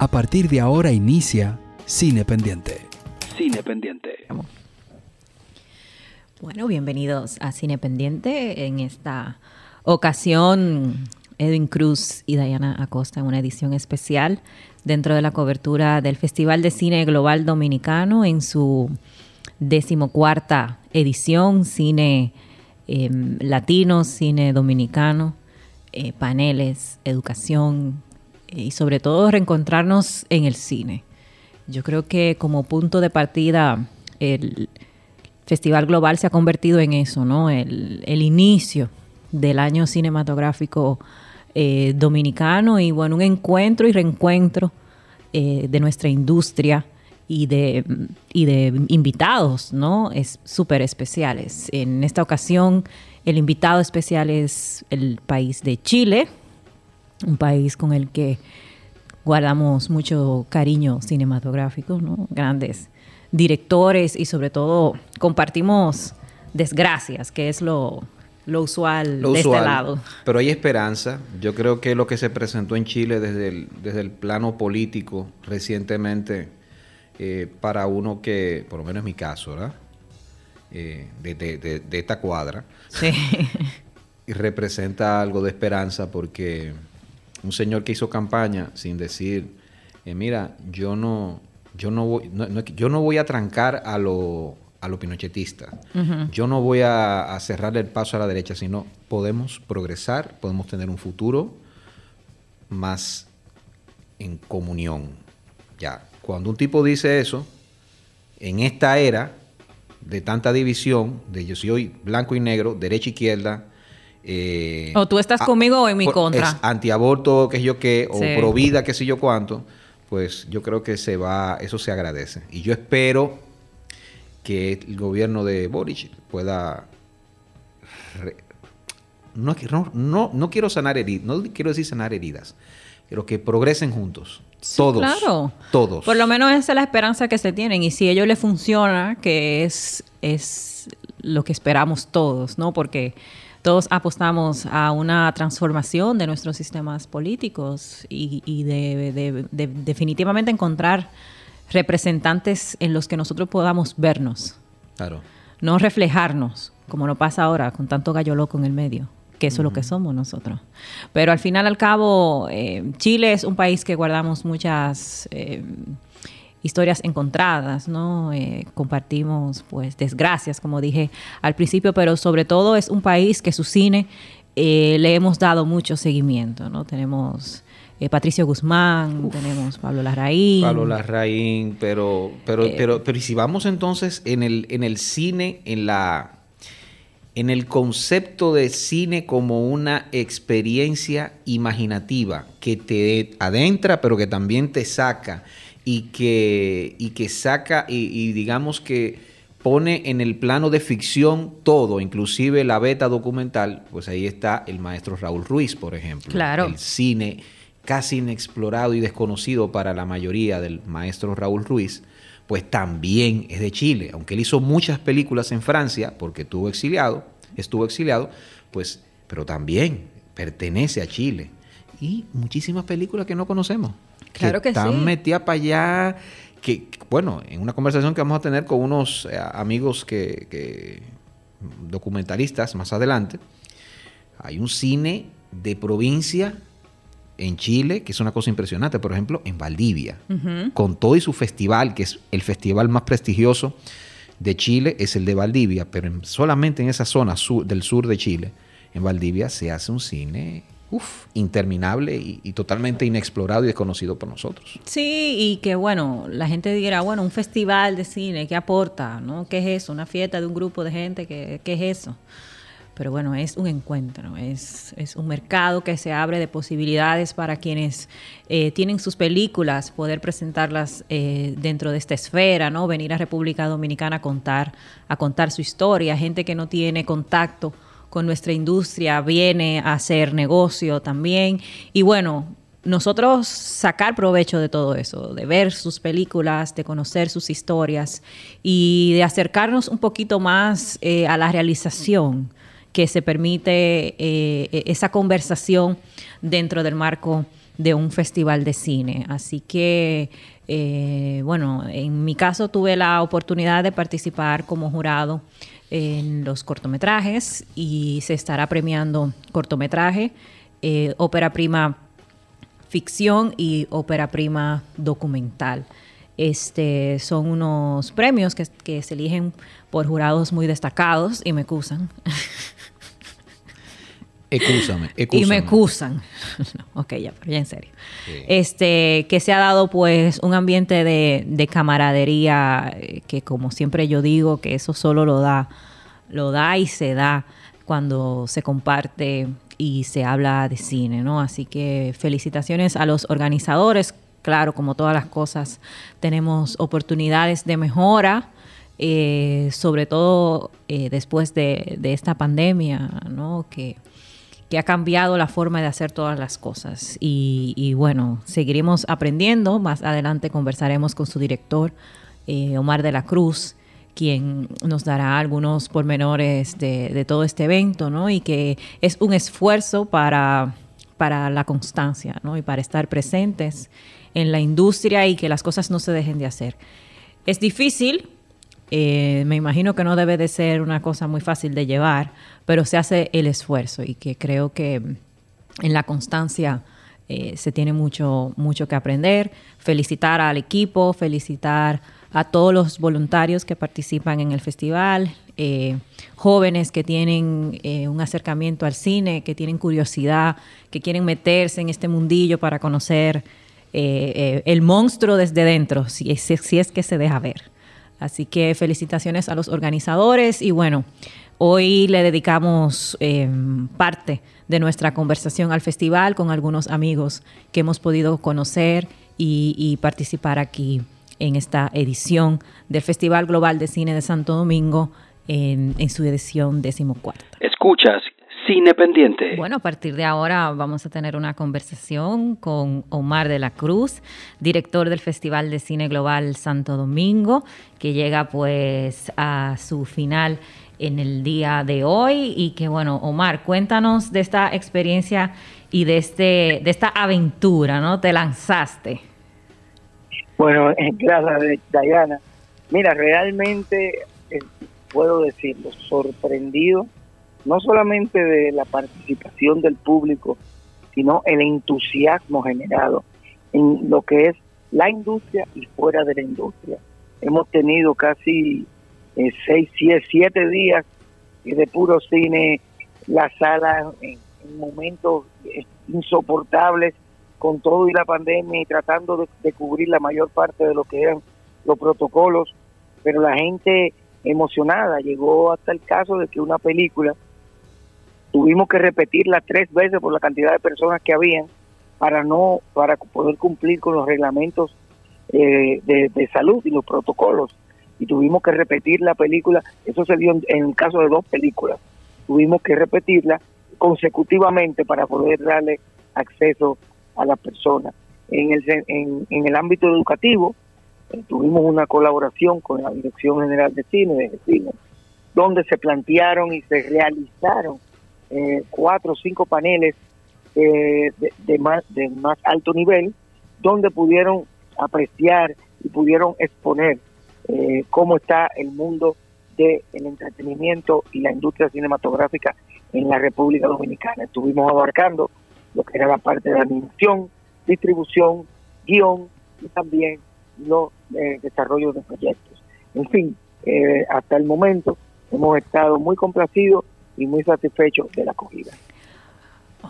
A partir de ahora inicia Cine Pendiente. Cine Pendiente. Bueno, bienvenidos a Cine Pendiente. En esta ocasión, Edwin Cruz y Diana Acosta en una edición especial dentro de la cobertura del Festival de Cine Global Dominicano en su decimocuarta edición, cine em, latino, cine dominicano, eh, paneles, educación, y sobre todo reencontrarnos en el cine. Yo creo que como punto de partida el Festival Global se ha convertido en eso, ¿no? El, inicio del año cinematográfico eh, dominicano y bueno, un encuentro y reencuentro eh, de nuestra industria y de, y de invitados, ¿no? Es súper especiales. En esta ocasión, el invitado especial es el país de Chile, un país con el que guardamos mucho cariño cinematográfico, ¿no? grandes directores y sobre todo compartimos desgracias, que es lo, usual de este lado. Pero hay esperanza. Yo creo que lo que se presentó en Chile desde el, desde el plano político recientemente, eh, para uno que, por lo menos en mi caso, ¿verdad? Eh, de, de, esta cuadra, sí. y representa algo de esperanza porque un señor que hizo campaña sin decir, eh, mira, yo no, yo no voy, yo no voy a trancar a lo, a lo pinochetista. Yo no voy a, a, cerrar el paso a la derecha, sino podemos progresar, podemos tener un futuro más en comunión. Ya, cuando un tipo dice eso, en esta era de tanta división, de yo soy blanco y negro, derecha y izquierda, eh, o tú estás conmigo o en mi contra. Es antiaborto, que yo qué, o pro vida, qué sé yo cuánto. Pues yo creo que se va, eso se agradece. Y yo espero que el gobierno de Boric pueda no, no, no, quiero sanar heridas, no quiero decir sanar heridas, pero que progresen juntos. todos. Claro. Todos. Por lo menos esa es la esperanza que se tienen. Y si a ellos les funciona, que es, es lo que esperamos todos, ¿no? Porque todos apostamos a una transformación de nuestros sistemas políticos y, de, definitivamente encontrar representantes en los que nosotros podamos vernos. Claro. No reflejarnos, como no pasa ahora con tanto gallo loco en el medio que eso es lo que somos nosotros. Pero al final, al cabo, eh, Chile es un país que guardamos muchas eh, historias encontradas, ¿no? Eh, compartimos, pues, desgracias, como dije al principio, pero sobre todo es un país que su cine eh, le hemos dado mucho seguimiento, ¿no? Tenemos eh, Patricio Guzmán, tenemos Pablo Larraín. Pablo Larraín, pero, pero, pero, pero si vamos entonces en el, en el cine, en la en el concepto de cine como una experiencia imaginativa que te adentra, pero que también te saca y que, y que saca y, digamos que pone en el plano de ficción todo, inclusive la beta documental, pues ahí está el maestro Raúl Ruiz, por ejemplo. Claro. El cine casi inexplorado y desconocido para la mayoría del maestro Raúl Ruiz, pues también es de Chile. Aunque él hizo muchas películas en Francia, porque estuvo exiliado, estuvo exiliado, pues, pero también pertenece a Chile. Y muchísimas películas que no conocemos. Claro que, están metidas para allá. Que, bueno, en una conversación que vamos a tener con unos eh, amigos que, documentalistas más adelante, hay un cine de provincia en Chile, que es una cosa impresionante, por ejemplo, en Valdivia, con todo y su festival, que es el festival más prestigioso de Chile, es el de Valdivia, pero solamente en esa zona del sur de Chile, en Valdivia, se hace un cine uf, interminable y, totalmente inexplorado y desconocido por nosotros. Sí, y que bueno, la gente dirá, bueno, un festival de cine, ¿qué aporta? ¿no? ¿Qué es eso? ¿Una fiesta de un grupo de gente? ¿Qué, qué es eso? Pero bueno, es un encuentro, es, es, un mercado que se abre de posibilidades para quienes eh, tienen sus películas, poder presentarlas eh, dentro de esta esfera, ¿no? Venir a República Dominicana a contar, a contar su historia, gente que no tiene contacto con nuestra industria, viene a hacer negocio también. Y bueno, nosotros sacar provecho de todo eso, de ver sus películas, de conocer sus historias y de acercarnos un poquito más eh, a la realización que se permite eh, esa conversación dentro del marco de un festival de cine. Así que, eh, bueno, en mi caso tuve la oportunidad de participar como jurado en los cortometrajes y se estará premiando cortometraje, eh, ópera prima ficción y ópera prima documental. Este, son unos premios que, que se eligen por jurados muy destacados y me acusan. Excúsame, Y me acusan. ok, ya, pero ya en serio. Este, que se ha dado pues un ambiente de, de, camaradería eh, que como siempre yo digo que eso solo lo da, lo da y se da cuando se comparte y se habla de cine, ¿no? Así que felicitaciones a los organizadores. Claro, como todas las cosas, tenemos oportunidades de mejora, eh, sobre todo eh, después de, de, esta pandemia, ¿no? Que que ha cambiado la forma de hacer todas las cosas. Y, bueno, seguiremos aprendiendo. Más adelante conversaremos con su director, eh, Omar de la Cruz, quien nos dará algunos pormenores de, de, todo este evento, ¿no? Y que es un esfuerzo para, para la constancia, ¿no? Y para estar presentes en la industria y que las cosas no se dejen de hacer. Es difícil, eh, me imagino que no debe de ser una cosa muy fácil de llevar, pero se hace el esfuerzo y que creo que en la constancia eh, se tiene mucho, mucho que aprender. Felicitar al equipo, felicitar a todos los voluntarios que participan en el festival, eh, jóvenes que tienen un acercamiento al cine, que tienen curiosidad, que quieren meterse en este mundillo para conocer el monstruo desde dentro, si, si es que se deja ver. Así que felicitaciones a los organizadores y bueno, hoy le dedicamos eh, parte de nuestra conversación al festival con algunos amigos que hemos podido conocer y, participar aquí en esta edición del Festival Global de Cine de Santo Domingo en, en su edición decimocuarta. Escuchas Cine Pendiente. Bueno, a partir de ahora vamos a tener una conversación con Omar de la Cruz, director del Festival de Cine Global Santo Domingo, que llega pues a su final en el día de hoy y que bueno, Omar, cuéntanos de esta experiencia y de este de esta aventura, ¿no? Te lanzaste. Bueno, gracias Diana. Mira, realmente eh, puedo decirlo, sorprendido no solamente de la participación del público, sino el entusiasmo generado en lo que es la industria y fuera de la industria. Hemos tenido casi eh, seis, siete, días de puro cine, la sala en, momentos eh, insoportables con todo y la pandemia y tratando de cubrir la mayor parte de lo que eran los protocolos, pero la gente emocionada llegó hasta el caso de que una película tuvimos que repetirla tres veces por la cantidad de personas que habían para no para poder cumplir con los reglamentos eh, de, salud y los protocolos. Y tuvimos que repetir la película. Eso se dio en, el caso de dos películas. Tuvimos que repetirla consecutivamente para poder darle acceso a las personas. En el en, en el ámbito educativo eh, tuvimos una colaboración con la Dirección General de Cine de Cine donde se plantearon y se realizaron eh, cuatro o cinco paneles eh, de, más, de más alto nivel, donde pudieron apreciar y pudieron exponer eh, cómo está el mundo del entretenimiento y la industria cinematográfica en la República Dominicana. Estuvimos abarcando lo que era la parte de animación, distribución, guion y también los desarrollos de proyectos. En fin, hasta el momento hemos estado muy complacidos y muy satisfecho de la acogida.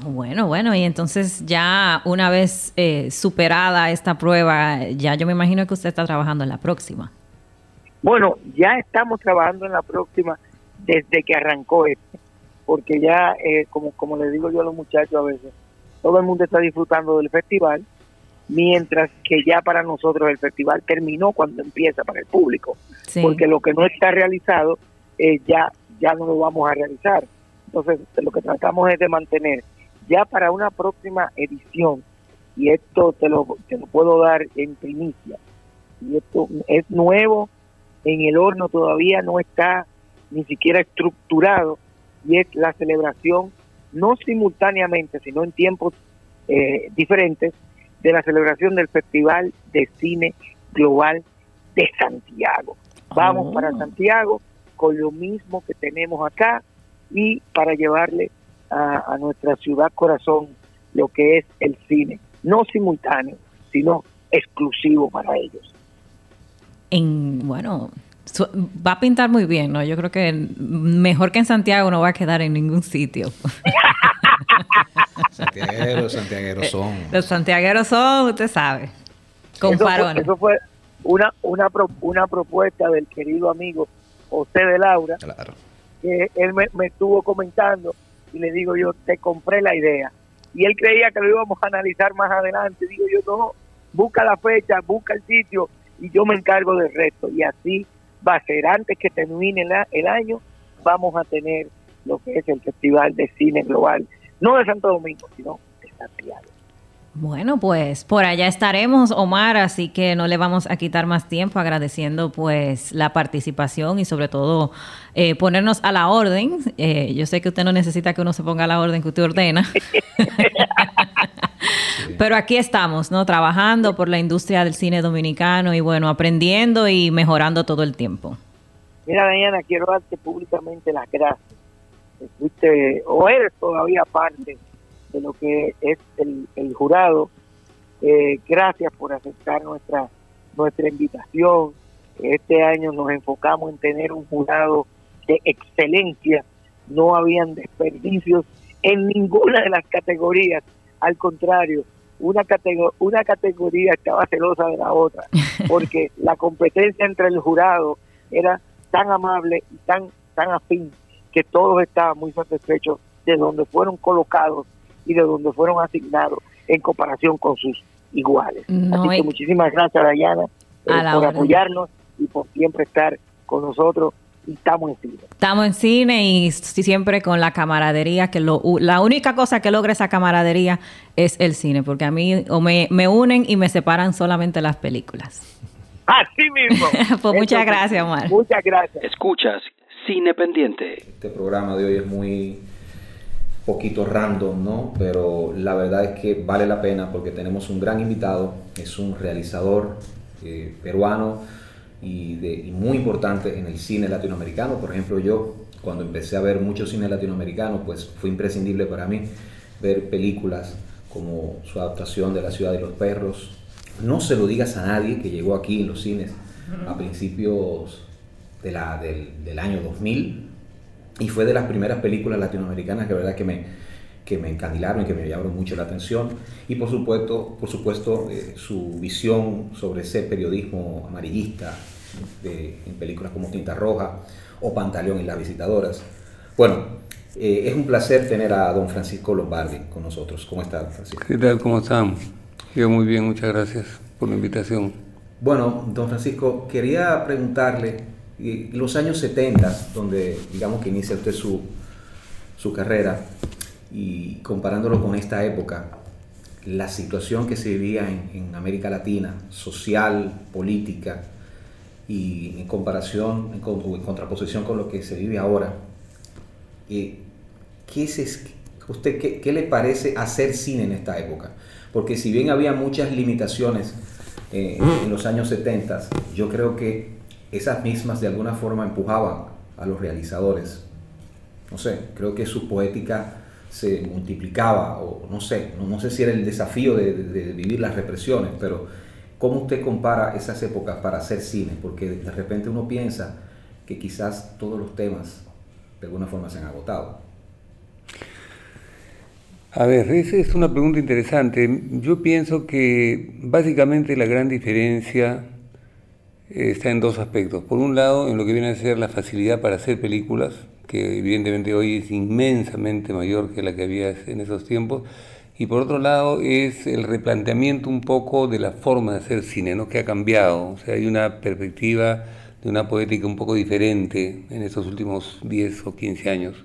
Bueno, bueno, y entonces ya una vez eh, superada esta prueba, ya yo me imagino que usted está trabajando en la próxima. Bueno, ya estamos trabajando en la próxima desde que arrancó este, porque ya, eh, como, como le digo yo a los muchachos a veces, todo el mundo está disfrutando del festival, mientras que ya para nosotros el festival terminó cuando empieza para el público, porque lo que no está realizado eh, ya ya no lo vamos a realizar. Entonces, lo que tratamos es de mantener ya para una próxima edición, y esto te lo, te lo puedo dar en primicia, y esto es nuevo, en el horno todavía no está ni siquiera estructurado, y es la celebración no simultáneamente, sino en tiempos eh, diferentes de la celebración del Festival de Cine Global de Santiago. Vamos Oh. para Santiago con lo mismo que tenemos acá y para llevarle a, a nuestra ciudad corazón lo que es el cine, no simultáneo, sino exclusivo para ellos. En, bueno, su- va a pintar muy bien, ¿no? Yo creo que mejor que en Santiago no va a quedar en ningún sitio. Santiagueros, santiagueros son. Los santiagueros son, usted sabe, con eso, fue, eso fue una, una, pro- una propuesta del querido amigo José de Laura, Claro. que él me, me estuvo comentando y le digo yo, te compré la idea. Y él creía que lo íbamos a analizar más adelante. Digo yo, no, busca la fecha, busca el sitio y yo me encargo del resto. Y así va a ser. Antes que termine la- el año, vamos a tener lo que es el Festival de Cine Global, no de Santo Domingo, sino de Santiago. Bueno, pues por allá estaremos, Omar, así que no le vamos a quitar más tiempo agradeciendo pues la participación y sobre todo eh, ponernos a la orden. Eh, yo sé que usted no necesita que uno se ponga a la orden que usted ordena. Pero aquí estamos, ¿no? Trabajando por la industria del cine dominicano y bueno, aprendiendo y mejorando todo el tiempo. Mira, Diana, quiero darte públicamente las gracias. Fuiste, o eres todavía parte de lo que es el, el jurado. Eh, gracias por aceptar nuestra, nuestra invitación. Este año nos enfocamos en tener un jurado de excelencia. No habían desperdicios en ninguna de las categorías. Al contrario, una, catego- una categoría estaba celosa de la otra, porque la competencia entre el jurado era tan amable y tan, tan afín que todos estaban muy satisfechos de donde fueron colocados y de donde fueron asignados en comparación con sus iguales. No, Así que muchísimas gracias, Dayana, eh, A la por apoyarnos y por siempre estar con nosotros y estamos en cine. Estamos en cine y si- siempre con la camaradería, que lo, u- la única cosa que logra esa camaradería es el cine, porque a mí o me, me unen y me separan solamente las películas. Así mismo. Pues muchas gracias, Omar. Muchas gracias. Escuchas Cine Pendiente. Este programa de hoy es muy poquito random, ¿no? Pero la verdad es que vale la pena porque tenemos un gran invitado, es un realizador eh, peruano y, de, y muy importante en el cine latinoamericano. Por ejemplo, yo cuando empecé a ver mucho cine latinoamericano, pues fue imprescindible para mí ver películas como su adaptación de La ciudad de los perros. No se lo digas a nadie que llegó aquí en los cines a principios de la, del, del año 2000 y fue de las primeras películas latinoamericanas que, verdad, que, me, que me encandilaron y que me llamaron mucho la atención. Y por supuesto, por supuesto eh, su visión sobre ese periodismo amarillista de- en películas como Tinta Roja o Pantaleón y las visitadoras. Bueno, eh, es un placer tener a don Francisco Lombardi con nosotros. ¿Cómo está, Francisco? ¿Qué tal? ¿Cómo están? Yo muy bien, muchas gracias por la invitación. Bueno, don Francisco, quería preguntarle, eh, los años 70, donde digamos que inicia usted su, su carrera, y comparándolo con esta época, la situación que se vivía en, en América Latina, social, política, y en comparación, en, en contraposición con lo que se vive ahora, eh, ¿qué, es- usted, qué, qué le parece hacer cine en esta época? Porque si bien había muchas limitaciones eh, en los años 70, yo creo que esas mismas de alguna forma empujaban a los realizadores. No sé, creo que su poética se multiplicaba, o no sé, no, no sé si era el desafío de, de- vivir las represiones, pero ¿cómo usted compara esas épocas para hacer cine? Porque de repente uno piensa que quizás todos los temas de alguna forma se han agotado. A ver, esa es una pregunta interesante. Yo pienso que básicamente la gran diferencia está en dos aspectos. Por un lado, en lo que viene a ser la facilidad para hacer películas, que evidentemente hoy es inmensamente mayor que la que había en esos tiempos. Y por otro lado, es el replanteamiento un poco de la forma de hacer cine, ¿no? que ha cambiado. O sea, hay una perspectiva de una poética un poco diferente en estos últimos 10 o 15 años.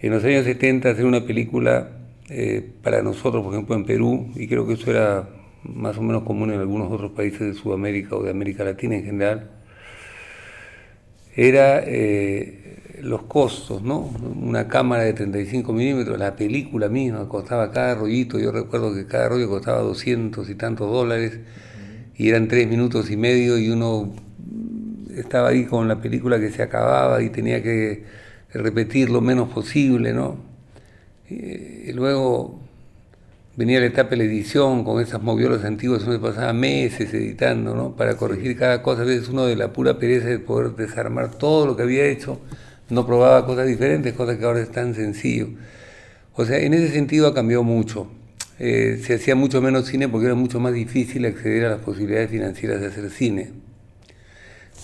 En los años 70 hacer una película eh, para nosotros, por ejemplo en Perú, y creo que eso era más o menos común en algunos otros países de Sudamérica o de América Latina en general, era eh, los costos, ¿no? Una cámara de 35 milímetros, la película misma costaba cada rollito, yo recuerdo que cada rollo costaba 200 y tantos dólares, y eran tres minutos y medio y uno estaba ahí con la película que se acababa y tenía que repetir lo menos posible, ¿no? Y luego venía la etapa de la edición con esas moviolas antiguas, uno pasaba meses editando, ¿no? Para corregir cada cosa, a veces uno de la pura pereza de poder desarmar todo lo que había hecho, no probaba cosas diferentes, cosas que ahora es tan sencillo. O sea, en ese sentido ha cambiado mucho. Eh, se hacía mucho menos cine porque era mucho más difícil acceder a las posibilidades financieras de hacer cine.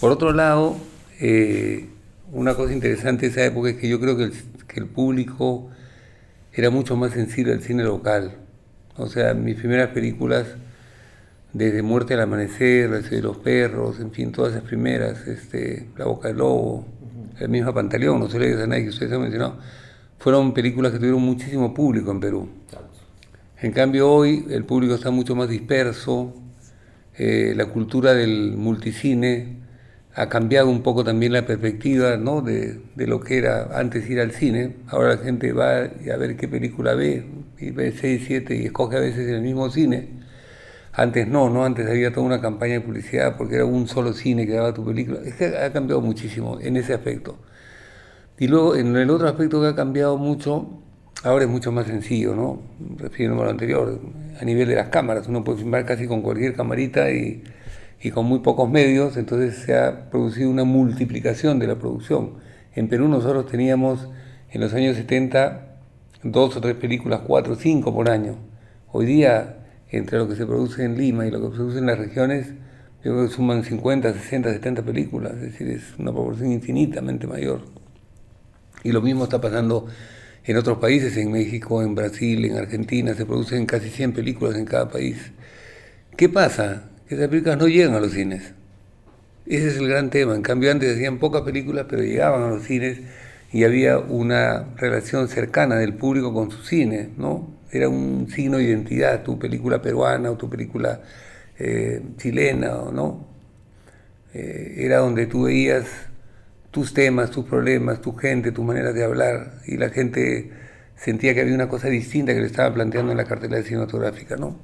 Por otro lado, eh, una cosa interesante de esa época es que yo creo que el, que el público era mucho más sensible al cine local. O sea, mis primeras películas, desde Muerte al Amanecer, El de los Perros, en fin, todas esas primeras, este, La Boca del Lobo, la misma Pantaleón, No se le a nadie que ustedes han mencionado, fueron películas que tuvieron muchísimo público en Perú. En cambio hoy el público está mucho más disperso, eh, la cultura del multicine ha cambiado un poco también la perspectiva ¿no? de, de, lo que era antes ir al cine. Ahora la gente va a ver qué película ve, y ve 6, 7 y escoge a veces el mismo cine. Antes no, ¿no? Antes había toda una campaña de publicidad porque era un solo cine que daba tu película. Es que ha cambiado muchísimo en ese aspecto. Y luego, en el otro aspecto que ha cambiado mucho, ahora es mucho más sencillo, ¿no? Refiriéndome a lo anterior, a nivel de las cámaras. Uno puede filmar casi con cualquier camarita y y con muy pocos medios, entonces se ha producido una multiplicación de la producción. En Perú nosotros teníamos en los años 70 dos o tres películas, cuatro o cinco por año. Hoy día, entre lo que se produce en Lima y lo que se produce en las regiones, yo creo que suman 50, 60, 70 películas, es decir, es una proporción infinitamente mayor. Y lo mismo está pasando en otros países, en México, en Brasil, en Argentina, se producen casi 100 películas en cada país. ¿Qué pasa? esas películas no llegan a los cines. Ese es el gran tema. En cambio, antes hacían pocas películas, pero llegaban a los cines y había una relación cercana del público con su cine, ¿no? Era un signo de identidad, tu película peruana o tu película eh, chilena, ¿no? Eh, era donde tú veías tus temas, tus problemas, tu gente, tus maneras de hablar, y la gente sentía que había una cosa distinta que le estaba planteando en la cartelera cinematográfica, ¿no?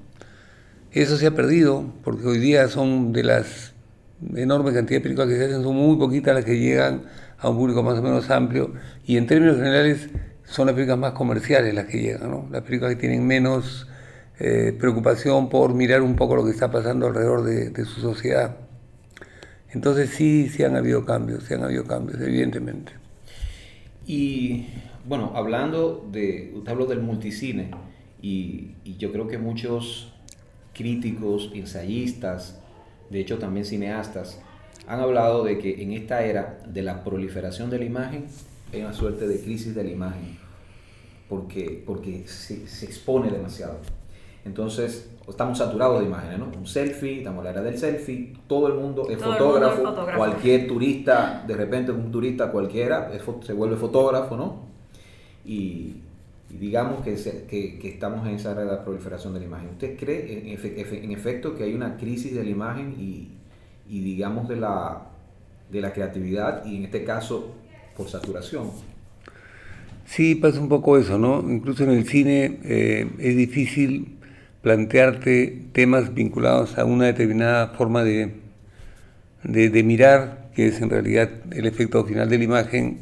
Eso se ha perdido porque hoy día son de las enormes cantidades de películas que se hacen, son muy poquitas las que llegan a un público más o menos amplio y en términos generales son las películas más comerciales las que llegan, ¿no? las películas que tienen menos eh, preocupación por mirar un poco lo que está pasando alrededor de, de, su sociedad. Entonces sí, sí han habido cambios, sí han habido cambios, evidentemente. Y bueno, hablando de, usted habló del multicine y, y yo creo que muchos críticos, ensayistas, de hecho también cineastas, han hablado de que en esta era de la proliferación de la imagen hay una suerte de crisis de la imagen, porque, porque se, expone demasiado. Entonces, estamos saturados de imágenes, ¿no? Un selfie, estamos en la era del selfie, todo el mundo es, fotógrafo, cualquier turista, de repente un turista cualquiera se vuelve fotógrafo, ¿no? Y, digamos que, que, estamos en esa red de proliferación de la imagen. ¿Usted cree en, efecto que hay una crisis de la imagen y, y, digamos de la, de la creatividad y en este caso por saturación? Sí, pasa un poco eso, ¿no? Incluso en el cine eh, es difícil plantearte temas vinculados a una determinada forma de, de, de mirar, que es en realidad el efecto final de la imagen.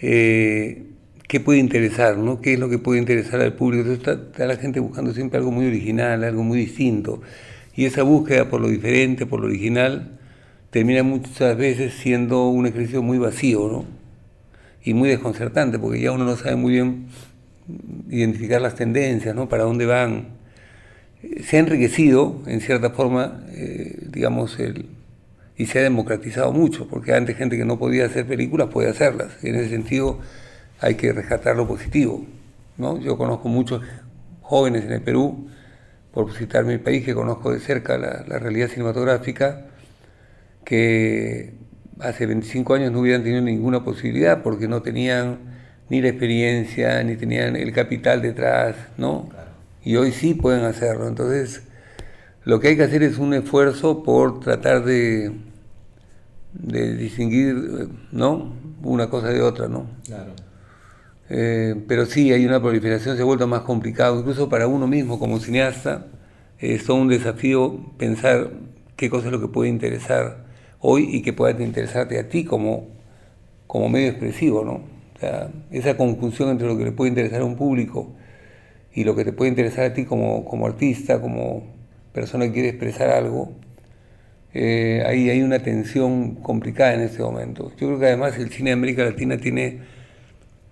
Eh, qué puede interesar, ¿no? qué es lo que puede interesar al público. Entonces está, la gente buscando siempre algo muy original, algo muy distinto. Y esa búsqueda por lo diferente, por lo original, termina muchas veces siendo un ejercicio muy vacío ¿no? y muy desconcertante, porque ya uno no sabe muy bien identificar las tendencias, ¿no? para dónde van. Se ha enriquecido, en cierta forma, eh, digamos, el, y se ha democratizado mucho, porque antes gente que no podía hacer películas puede hacerlas. En ese sentido, hay que rescatar lo positivo. ¿no? Yo conozco muchos jóvenes en el Perú, por citar mi país, que conozco de cerca la, realidad cinematográfica, que hace 25 años no hubieran tenido ninguna posibilidad porque no tenían ni la experiencia, ni tenían el capital detrás, ¿no? Y hoy sí pueden hacerlo. Entonces, lo que hay que hacer es un esfuerzo por tratar de, de distinguir, ¿no? una cosa de otra, ¿no? Claro. Eh, pero sí, hay una proliferación, se ha vuelto más complicado, incluso para uno mismo como cineasta, es todo un desafío pensar qué cosa es lo que puede interesar hoy y que pueda interesarte a ti como, como medio expresivo, ¿no? O sea, esa conjunción entre lo que le puede interesar a un público y lo que te puede interesar a ti como, como artista, como persona que quiere expresar algo, eh, ahí hay una tensión complicada en este momento. Yo creo que además el cine de América Latina tiene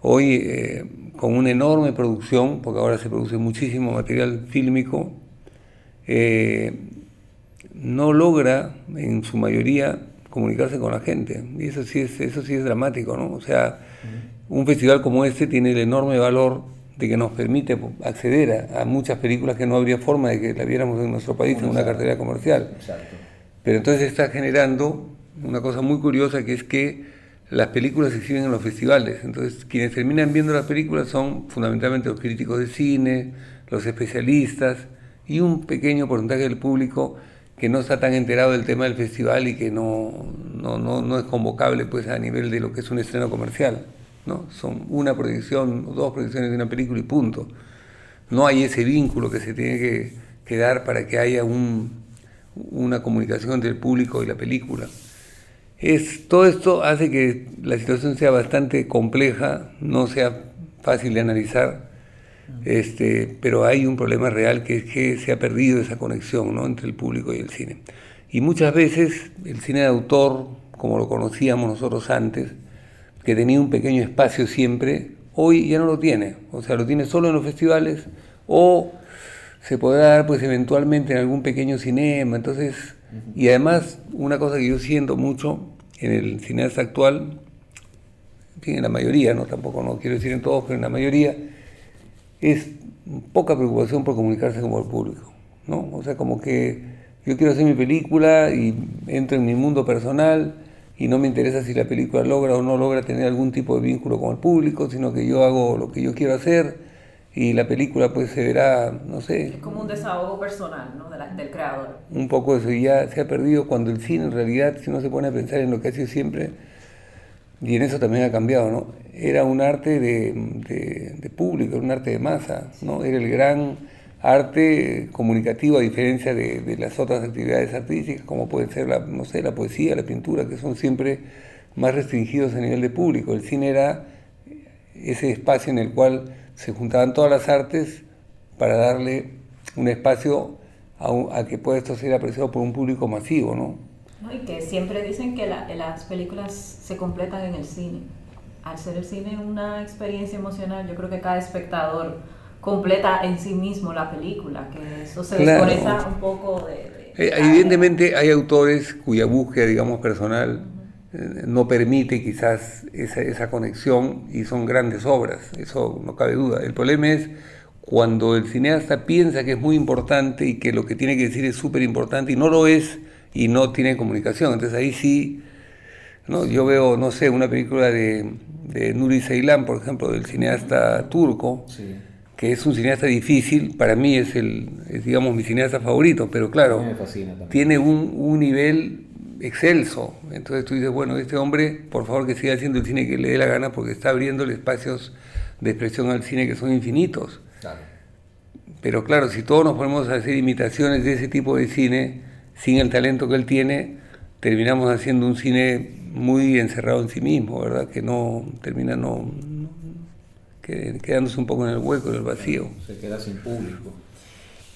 hoy, eh, con una enorme producción, porque ahora se produce muchísimo material fílmico, eh, no logra en su mayoría comunicarse con la gente. Y eso sí es, eso sí es dramático, ¿no? O sea, un festival como este tiene el enorme valor de que nos permite acceder a, muchas películas que no habría forma de que la viéramos en nuestro país en una cartera comercial. Pero entonces está generando una cosa muy curiosa que es que las películas se exhiben en los festivales. Entonces quienes terminan viendo las películas son fundamentalmente los críticos de cine, los especialistas y un pequeño porcentaje del público que no está tan enterado del tema del festival y que no, no, no, no es convocable pues a nivel de lo que es un estreno comercial. ¿no? Son una proyección o dos proyecciones de una película y punto. No hay ese vínculo que se tiene que, dar para que haya una comunicación entre el público y la película. Es, todo esto hace que la situación sea bastante compleja, no sea fácil de analizar, este, pero hay un problema real que es que se ha perdido esa conexión ¿no? entre el público y el cine. Y muchas veces el cine de autor, como lo conocíamos nosotros antes, que tenía un pequeño espacio siempre, hoy ya no lo tiene. O sea, lo tiene solo en los festivales o se podrá dar pues eventualmente en algún pequeño cinema. Entonces, y además una cosa que yo siento mucho en el cineasta actual, en la mayoría, no tampoco no quiero decir en todos, pero en la mayoría, es poca preocupación por comunicarse con el público. ¿no? O sea, como que yo quiero hacer mi película y entro en mi mundo personal y no me interesa si la película logra o no logra tener algún tipo de vínculo con el público, sino que yo hago lo que yo quiero hacer y la película pues se verá, no sé. Es como un desahogo personal, ¿no? del creador. Un poco eso, y ya se ha perdido cuando el cine en realidad, si uno se pone a pensar en lo que ha sido siempre, y en eso también ha cambiado, ¿no? Era un arte de, de, de público, un arte de masa, ¿no? Era el gran arte comunicativo a diferencia de, las otras actividades artísticas, como puede ser la, no sé, la poesía, la pintura, que son siempre más restringidos a nivel de público. El cine era ese espacio en el cual se juntaban todas las artes para darle un espacio a, que pueda esto ser apreciado por un público masivo, ¿no? y que siempre dicen que las películas se completan en el cine. Al ser el cine una experiencia emocional, yo creo que cada espectador completa en sí mismo la película, que eso se desconecta un poco de... Eh, evidentemente hay autores cuya búsqueda, digamos, personal no permite quizás esa, esa conexión y son grandes obras, eso no cabe duda. El problema es cuando el cineasta piensa que es muy importante y que lo que tiene que decir es súper importante y no lo es y no tiene comunicación. Entonces ahí sí, ¿no? yo veo, no sé, una película de, de Nuri Ceylan, por ejemplo, del cineasta turco. Sí que es un cineasta difícil, para mí es, el, digamos, mi cineasta favorito, pero claro, tiene un, un, nivel excelso. Entonces tú dices, bueno, este hombre, por favor que siga haciendo el cine que le dé la gana, porque está abriendo espacios de expresión al cine que son infinitos. Pero claro, si todos nos ponemos a hacer imitaciones de ese tipo de cine, sin el talento que él tiene, terminamos haciendo un cine muy encerrado en sí mismo, ¿verdad? Que no termina no, quedándose un poco en el hueco, en el vacío. Se queda sin público.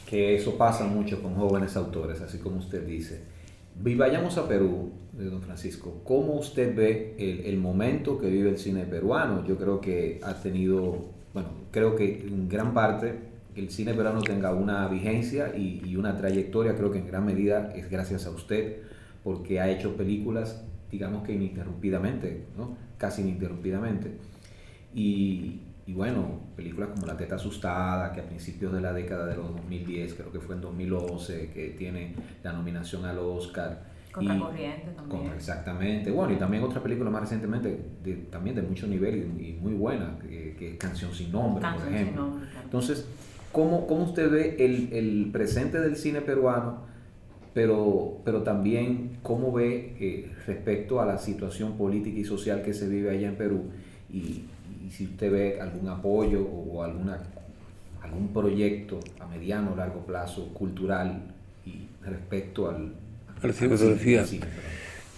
Que eso pasa mucho con jóvenes autores, así como usted dice. Y vayamos a Perú, don Francisco. ¿Cómo usted ve el, momento que vive el cine peruano? Yo creo que ha tenido, bueno, creo que en gran parte el cine peruano tenga una vigencia y, y una trayectoria, creo que en gran medida es gracias a usted, porque ha hecho películas, digamos que ininterrumpidamente, ¿no? casi ininterrumpidamente. Y, y bueno, películas como La Teta Asustada, que a principios de la década de los 2010, creo que fue en 2011, que tiene la nominación al Oscar. Contracorriente también. exactamente. Bueno, y también otra película más recientemente, de, también de mucho nivel y, muy buena, que, es Canción sin Nombre, por ejemplo. Entonces, ¿cómo, ¿cómo, usted ve el, el presente del cine peruano pero, pero también cómo ve eh, respecto a la situación política y social que se vive allá en Perú y, si usted ve algún apoyo o alguna, algún proyecto a mediano o largo plazo cultural y respecto al, a la cinematografía.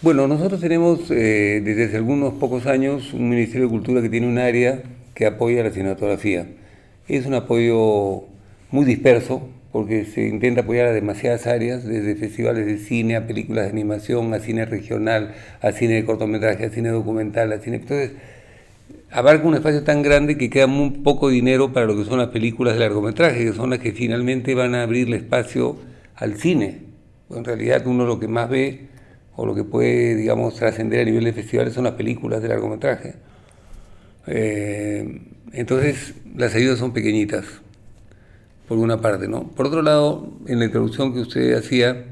Bueno, nosotros tenemos eh, desde hace algunos pocos años un Ministerio de Cultura que tiene un área que apoya la cinematografía. Es un apoyo muy disperso, porque se intenta apoyar a demasiadas áreas, desde festivales de cine, a películas de animación, a cine regional, a cine de cortometraje, a cine documental, a cine... Entonces, abarca un espacio tan grande que queda muy poco dinero para lo que son las películas de largometraje, que son las que finalmente van a abrirle espacio al cine. En realidad uno lo que más ve o lo que puede, digamos, trascender a nivel de festivales son las películas de largometraje. Eh, entonces, las ayudas son pequeñitas por una parte, ¿no? Por otro lado, en la introducción que usted hacía,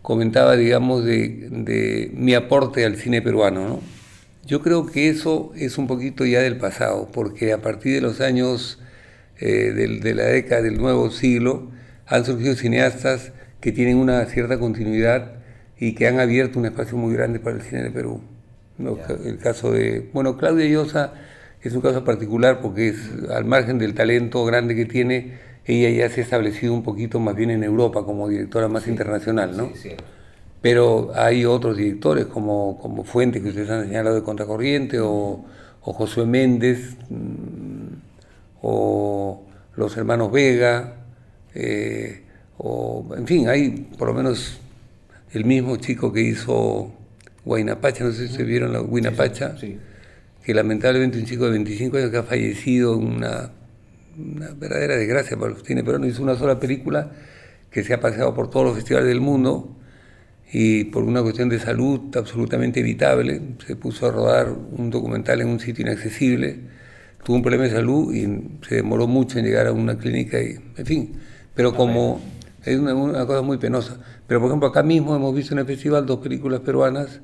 comentaba, digamos, de, mi aporte al cine peruano, ¿no? Yo creo que eso es un poquito ya del pasado, porque a partir de los años eh, de la década del nuevo siglo han surgido cineastas que tienen una cierta continuidad y que han abierto un espacio muy grande para el cine de Perú. El caso de, bueno, Claudia Llosa es un caso particular porque es al margen del talento grande que tiene, ella ya se ha establecido un poquito más bien en Europa como directora más internacional, ¿no? Sí, Pero hay otros directores como, como Fuente, que ustedes han señalado de Contracorriente, o, o Josué Méndez, mm, o los hermanos Vega, eh, o en fin, hay por lo menos el mismo chico que hizo Guaynapacha, no sé si se vieron la Guaynapacha, que lamentablemente un chico de 25 años que ha fallecido en una una verdadera desgracia para el cine peruano. Hizo una sola película que se ha paseado por todos los festivales del mundo y por una cuestión de salud absolutamente evitable se puso a rodar un documental en un sitio inaccesible. Tuvo un problema de salud y se demoró mucho en llegar a una clínica y, en fin, pero como es una, cosa muy penosa. Pero por ejemplo acá mismo hemos visto en el festival dos películas peruanas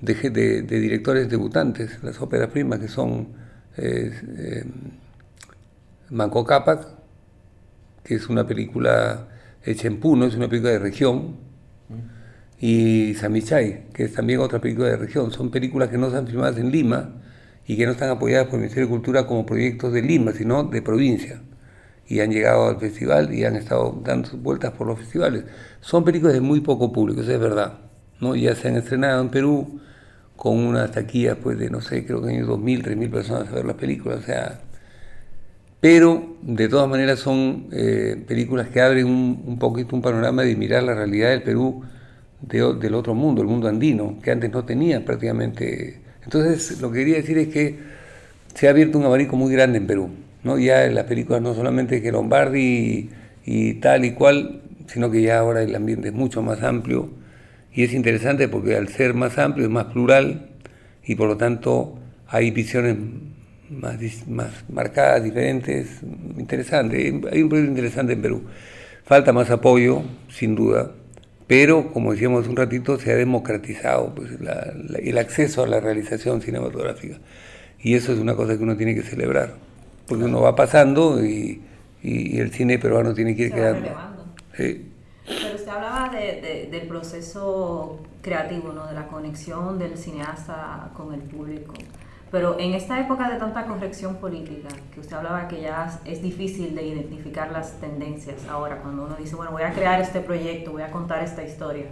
de, de, directores debutantes, las óperas primas que son eh, eh, Manco Cápac, que es una película hecha en Puno, es una película de región, y Samichay, que es también otra película de región. Son películas que no están filmadas en Lima y que no están apoyadas por el Ministerio de Cultura como proyectos de Lima, sino de provincia. Y han llegado al festival y han estado dando vueltas por los festivales. Son películas de muy poco público, eso es verdad. ¿no? Ya se han estrenado en Perú con unas taquillas pues, de, no sé, creo que han ido 2.000, 3.000 personas a ver las películas. O sea, pero de todas maneras son eh, películas que abren un, poquito un panorama de mirar la realidad del Perú del otro mundo, el mundo andino, que antes no tenía prácticamente. Entonces, lo que quería decir es que se ha abierto un abanico muy grande en Perú. ¿no? Ya en las películas no solamente que Lombardi y, tal y cual, sino que ya ahora el ambiente es mucho más amplio y es interesante porque al ser más amplio es más plural y por lo tanto hay visiones más, más marcadas, diferentes, interesante. Hay un proyecto interesante en Perú. Falta más apoyo, sin duda, pero como decíamos un ratito, se ha democratizado pues, el acceso a la realización cinematográfica. Y eso es una cosa que uno tiene que celebrar, porque uno va pasando y, y, el cine peruano tiene que ir quedando. Pero usted hablaba de, del proceso creativo, ¿no? de la conexión del cineasta con el público. Pero en esta época de tanta corrección política, que usted hablaba que ya es difícil de identificar las tendencias ahora, cuando uno dice, bueno, voy a crear este proyecto, voy a contar esta historia.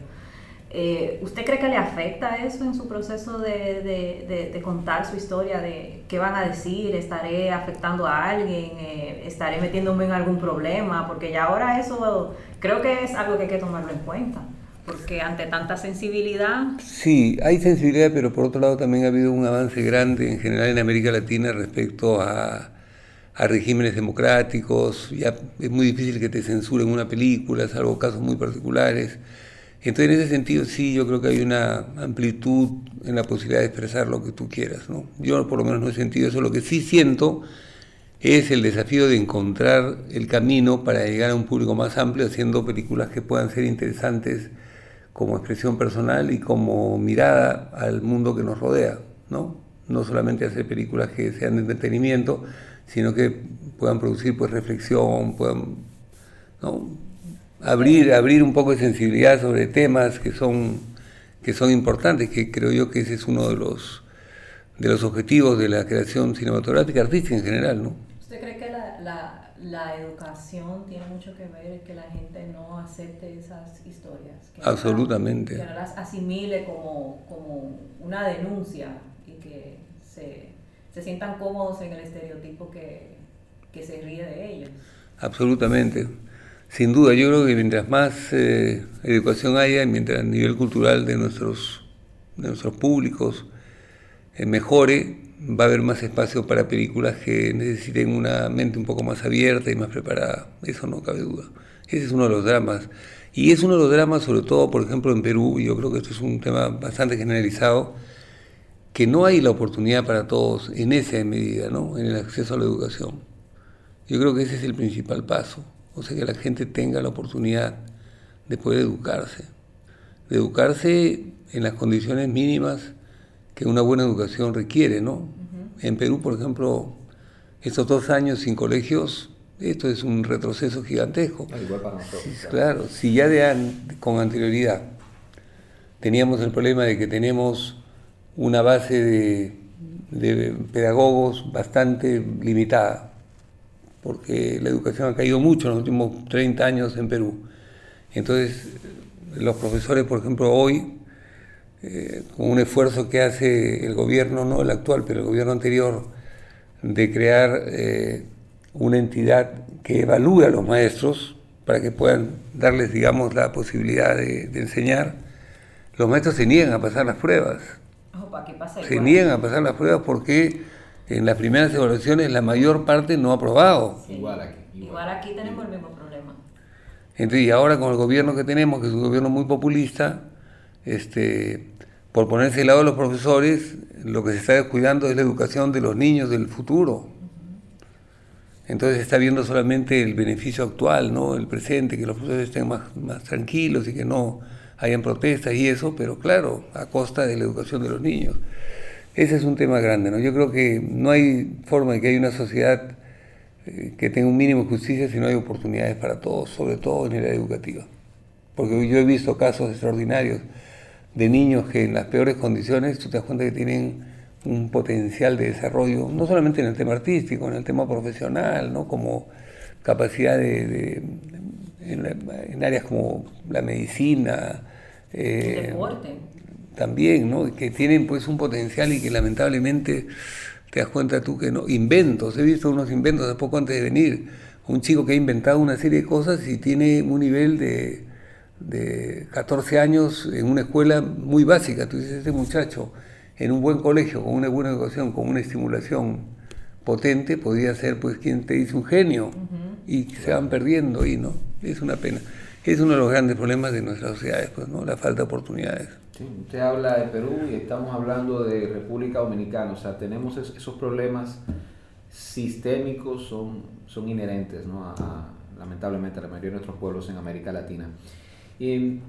Eh, ¿Usted cree que le afecta eso en su proceso de, de, de, contar su historia? de ¿Qué van a decir? ¿Estaré afectando a alguien? Eh, ¿Estaré metiéndome en algún problema? Porque ya ahora eso creo que es algo que hay que tomarlo en cuenta. Porque ante tanta sensibilidad... Sí, hay sensibilidad, pero por otro lado también ha habido un avance grande en general en América Latina respecto a, a regímenes democráticos. Ya es muy difícil que te censuren una película, salvo casos muy particulares. Entonces, en ese sentido, sí, yo creo que hay una amplitud en la posibilidad de expresar lo que tú quieras. ¿no? Yo, por lo menos, no he sentido eso. Lo que sí siento es el desafío de encontrar el camino para llegar a un público más amplio haciendo películas que puedan ser interesantes como expresión personal y como mirada al mundo que nos rodea, ¿no? No solamente hacer películas que sean de entretenimiento, sino que puedan producir pues reflexión, puedan, abrir, abrir un poco de sensibilidad sobre temas que son, que son importantes, que creo yo que ese es uno de los, de los objetivos de la creación cinematográfica artística en general, ¿no? ¿Usted cree que la, la, la educación tiene mucho que ver que la gente no acepte esas historias? Que Absolutamente. No, que no las asimile como, como una denuncia y que se, se sientan cómodos en el estereotipo que, que se ríe de ellos. Absolutamente. Sin duda, yo creo que mientras más eh, educación haya, mientras el nivel cultural de nuestros, de nuestros públicos eh, mejore, va a haber más espacio para películas que necesiten una mente un poco más abierta y más preparada. Eso no cabe duda. Ese es uno de los dramas. Y es uno de los dramas, sobre todo, por ejemplo, en Perú, y yo creo que esto es un tema bastante generalizado, que no hay la oportunidad para todos en esa medida, ¿no? en el acceso a la educación. Yo creo que ese es el principal paso. O sea, que la gente tenga la oportunidad de poder educarse. De educarse en las condiciones mínimas que una buena educación requiere, ¿no? Uh -huh. En Perú, por ejemplo, estos dos años sin colegios, esto es un retroceso gigantesco. Ah, igual para nosotros. Sí, claro, si ya de an con anterioridad teníamos el problema de que tenemos una base de, de pedagogos bastante limitada, porque la educación ha caído mucho en los últimos 30 años en Perú. Entonces, los profesores, por ejemplo, hoy, eh, con un esfuerzo que hace el gobierno, no el actual, pero el gobierno anterior, de crear eh, una entidad que evalúe a los maestros para que puedan darles, digamos, la posibilidad de, de enseñar, los maestros se niegan a pasar las pruebas. Opa, pasa se niegan a pasar las pruebas porque en las primeras evaluaciones la mayor parte no ha aprobado. Sí. Igual aquí. Igual. igual aquí tenemos el mismo problema. Entonces, y ahora con el gobierno que tenemos, que es un gobierno muy populista, este, por ponerse al lado de los profesores, lo que se está descuidando es la educación de los niños del futuro. Entonces se está viendo solamente el beneficio actual, ¿no? el presente, que los profesores estén más, más tranquilos y que no hayan protestas y eso, pero claro, a costa de la educación de los niños. Ese es un tema grande, ¿no? Yo creo que no hay forma de que haya una sociedad eh, que tenga un mínimo de justicia si no hay oportunidades para todos, sobre todo en el área educativa. Porque yo he visto casos extraordinarios de niños que en las peores condiciones tú te das cuenta que tienen un potencial de desarrollo, no solamente en el tema artístico, en el tema profesional, ¿no? Como capacidad de, de en, la, en, áreas como la medicina, eh, el deporte también, ¿no? que tienen pues un potencial y que lamentablemente te das cuenta tú que no. Inventos, he visto unos inventos hace poco antes de venir, un chico que ha inventado una serie de cosas y tiene un nivel de, de 14 años en una escuela muy básica. Tú dices, este muchacho en un buen colegio, con una buena educación, con una estimulación potente, podría ser pues quien te dice un genio uh -huh. y se van perdiendo ahí, ¿no? Es una pena. Es uno de los grandes problemas de nuestras sociedades, pues, ¿no? La falta de oportunidades. Sí, usted habla de Perú y estamos hablando de República Dominicana, o sea, tenemos esos problemas sistémicos, son, son inherentes, ¿no? A, a, lamentablemente, a la mayoría de nuestros pueblos en América Latina. Y,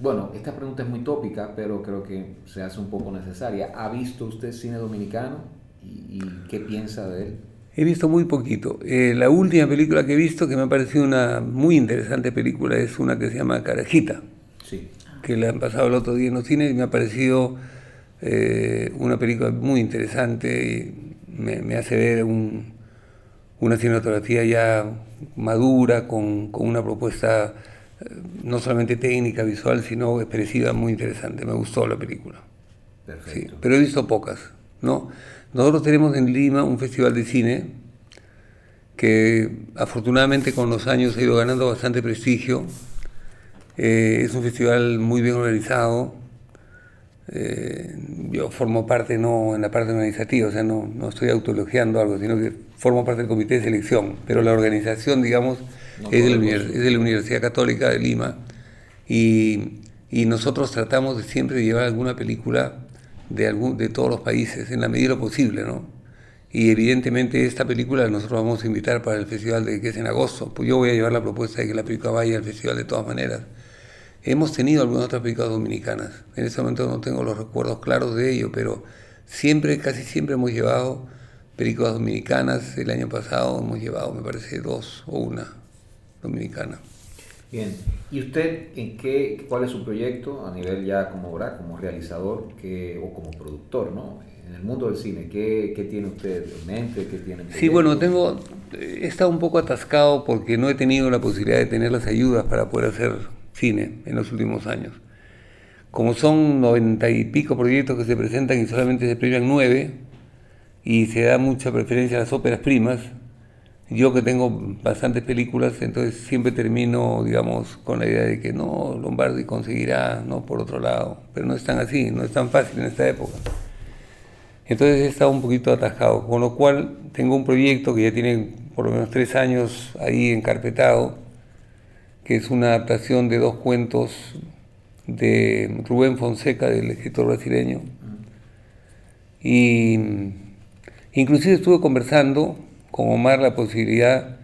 bueno, esta pregunta es muy tópica, pero creo que se hace un poco necesaria. ¿Ha visto usted cine dominicano y, y qué piensa de él? He visto muy poquito. Eh, la última película que he visto, que me ha parecido una muy interesante película, es una que se llama Carajita. Sí. Que la han pasado el otro día en los cines y me ha parecido eh, una película muy interesante y me, me hace ver un, una cinematografía ya madura, con, con una propuesta eh, no solamente técnica, visual, sino expresiva muy interesante. Me gustó la película. Perfecto. Sí, pero he visto pocas, ¿no? Nosotros tenemos en Lima un festival de cine que afortunadamente con los años ha ido ganando bastante prestigio. Eh, es un festival muy bien organizado. Eh, yo formo parte, no en la parte organizativa, o sea, no, no estoy autoelogiando algo, sino que formo parte del comité de selección, pero la organización, digamos, no es, de la es, de la Universidad Católica de Lima. Y, y nosotros tratamos de siempre llevar alguna película de, algún, de todos los países, en la medida de lo posible, ¿no? Y evidentemente esta película nosotros vamos a invitar para el festival de que es en agosto. Pues yo voy a llevar la propuesta de que la película vaya al festival de todas maneras. Hemos tenido algunas otras películas dominicanas. En este momento no tengo los recuerdos claros de ello, pero siempre, casi siempre hemos llevado películas dominicanas. El año pasado hemos llevado, me parece, dos o una dominicana. Bien, ¿y usted en qué, cuál es su proyecto a nivel ya como, ¿verdad? como realizador que, o como productor, ¿no? En el mundo del cine, ¿qué, qué tiene usted en mente? ¿Qué tiene en Sí, bueno, tengo, he estado un poco atascado porque no he tenido la posibilidad de tener las ayudas para poder hacer cine en los últimos años. Como son noventa y pico proyectos que se presentan y solamente se premian nueve, y se da mucha preferencia a las óperas primas, yo que tengo bastantes películas, entonces siempre termino, digamos, con la idea de que no, Lombardi conseguirá, no por otro lado, pero no es tan así, no es tan fácil en esta época. Entonces he estado un poquito atajado, con lo cual tengo un proyecto que ya tiene por lo menos tres años ahí encarpetado, que es una adaptación de dos cuentos de Rubén Fonseca, del escritor brasileño. Y inclusive estuve conversando con Omar la posibilidad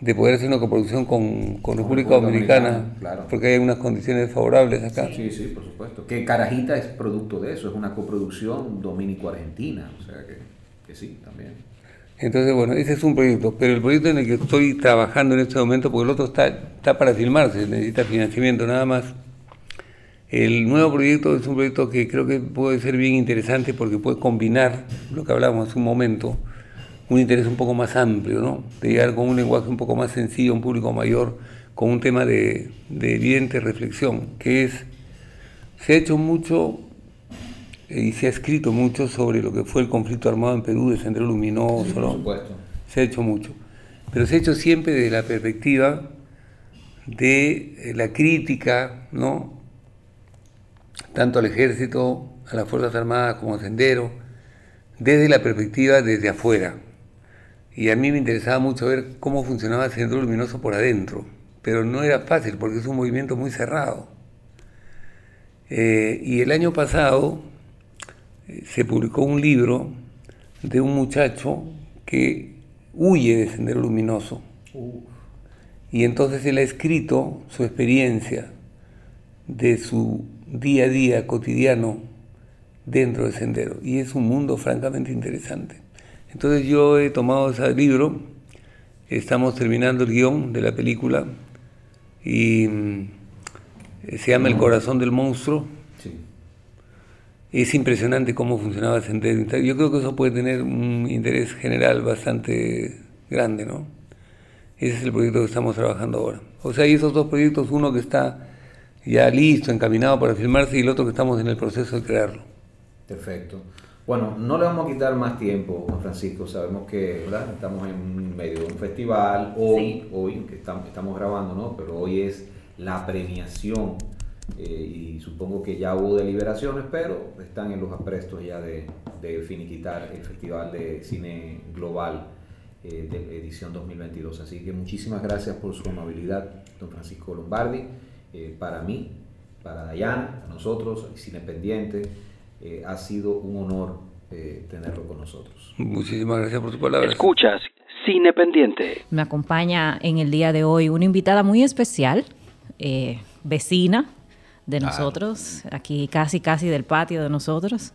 de poder hacer una coproducción con, con República República Dominicana, Dominicana, claro. porque hay unas condiciones favorables acá. Sí, sí, por supuesto. Que Carajita es producto de eso, es una coproducción dominico-argentina, o sea que, que sí, también. Entonces, bueno, ese es un proyecto, pero el proyecto en el que estoy trabajando en este momento, porque el otro está, está para filmarse, necesita financiamiento nada más. El nuevo proyecto es un proyecto que creo que puede ser bien interesante porque puede combinar lo que hablábamos hace un momento, un interés un poco más amplio, ¿no? De llegar con un lenguaje un poco más sencillo, a un público mayor, con un tema de, de evidente reflexión, que es, se ha hecho mucho eh, y se ha escrito mucho sobre lo que fue el conflicto armado en Perú de Sendero Luminoso, Sí, por ¿no? supuesto. Se ha hecho mucho, pero se ha hecho siempre desde la perspectiva de eh, la crítica, ¿no? Tanto al ejército, a las Fuerzas Armadas como a Sendero, desde la perspectiva desde afuera. Y a mí me interesaba mucho ver cómo funcionaba Sendero Luminoso por adentro, pero no era fácil porque es un movimiento muy cerrado. Eh, y el año pasado eh, se publicó un libro de un muchacho que huye de Sendero Luminoso. Y entonces él ha escrito su experiencia de su día a día cotidiano dentro del sendero. Y es un mundo francamente interesante. Entonces yo he tomado ese libro, estamos terminando el guion de la película y mm, se llama El corazón del monstruo. Sí. Es impresionante cómo funcionaba Sendero. Yo creo que eso puede tener un interés general bastante grande, ¿no? Ese es el proyecto que estamos trabajando ahora. O sea, hay esos dos proyectos, uno que está ya listo, encaminado para filmarse y el otro que estamos en el proceso de crearlo. Perfecto. Bueno, no le vamos a quitar más tiempo, Juan Francisco. Sabemos que ¿verdad? estamos en medio de un festival. Hoy, hoy que estamos, estamos grabando, ¿no? Pero hoy es la premiación. eh, y supongo que ya hubo deliberaciones, pero están en los aprestos ya de, de finiquitar el Festival de Cine Global eh, de edición 2022. Así que muchísimas gracias por su amabilidad, don Francisco Lombardi. Eh, para mí, para Dayana, para nosotros, Cine Pendiente, eh, ha sido un honor eh, tenerlo con nosotros. Muchísimas gracias por tu palabra. Escuchas Cine Pendiente. Me acompaña en el día de hoy una invitada muy especial, eh, vecina de nosotros, aquí casi casi del patio de nosotros.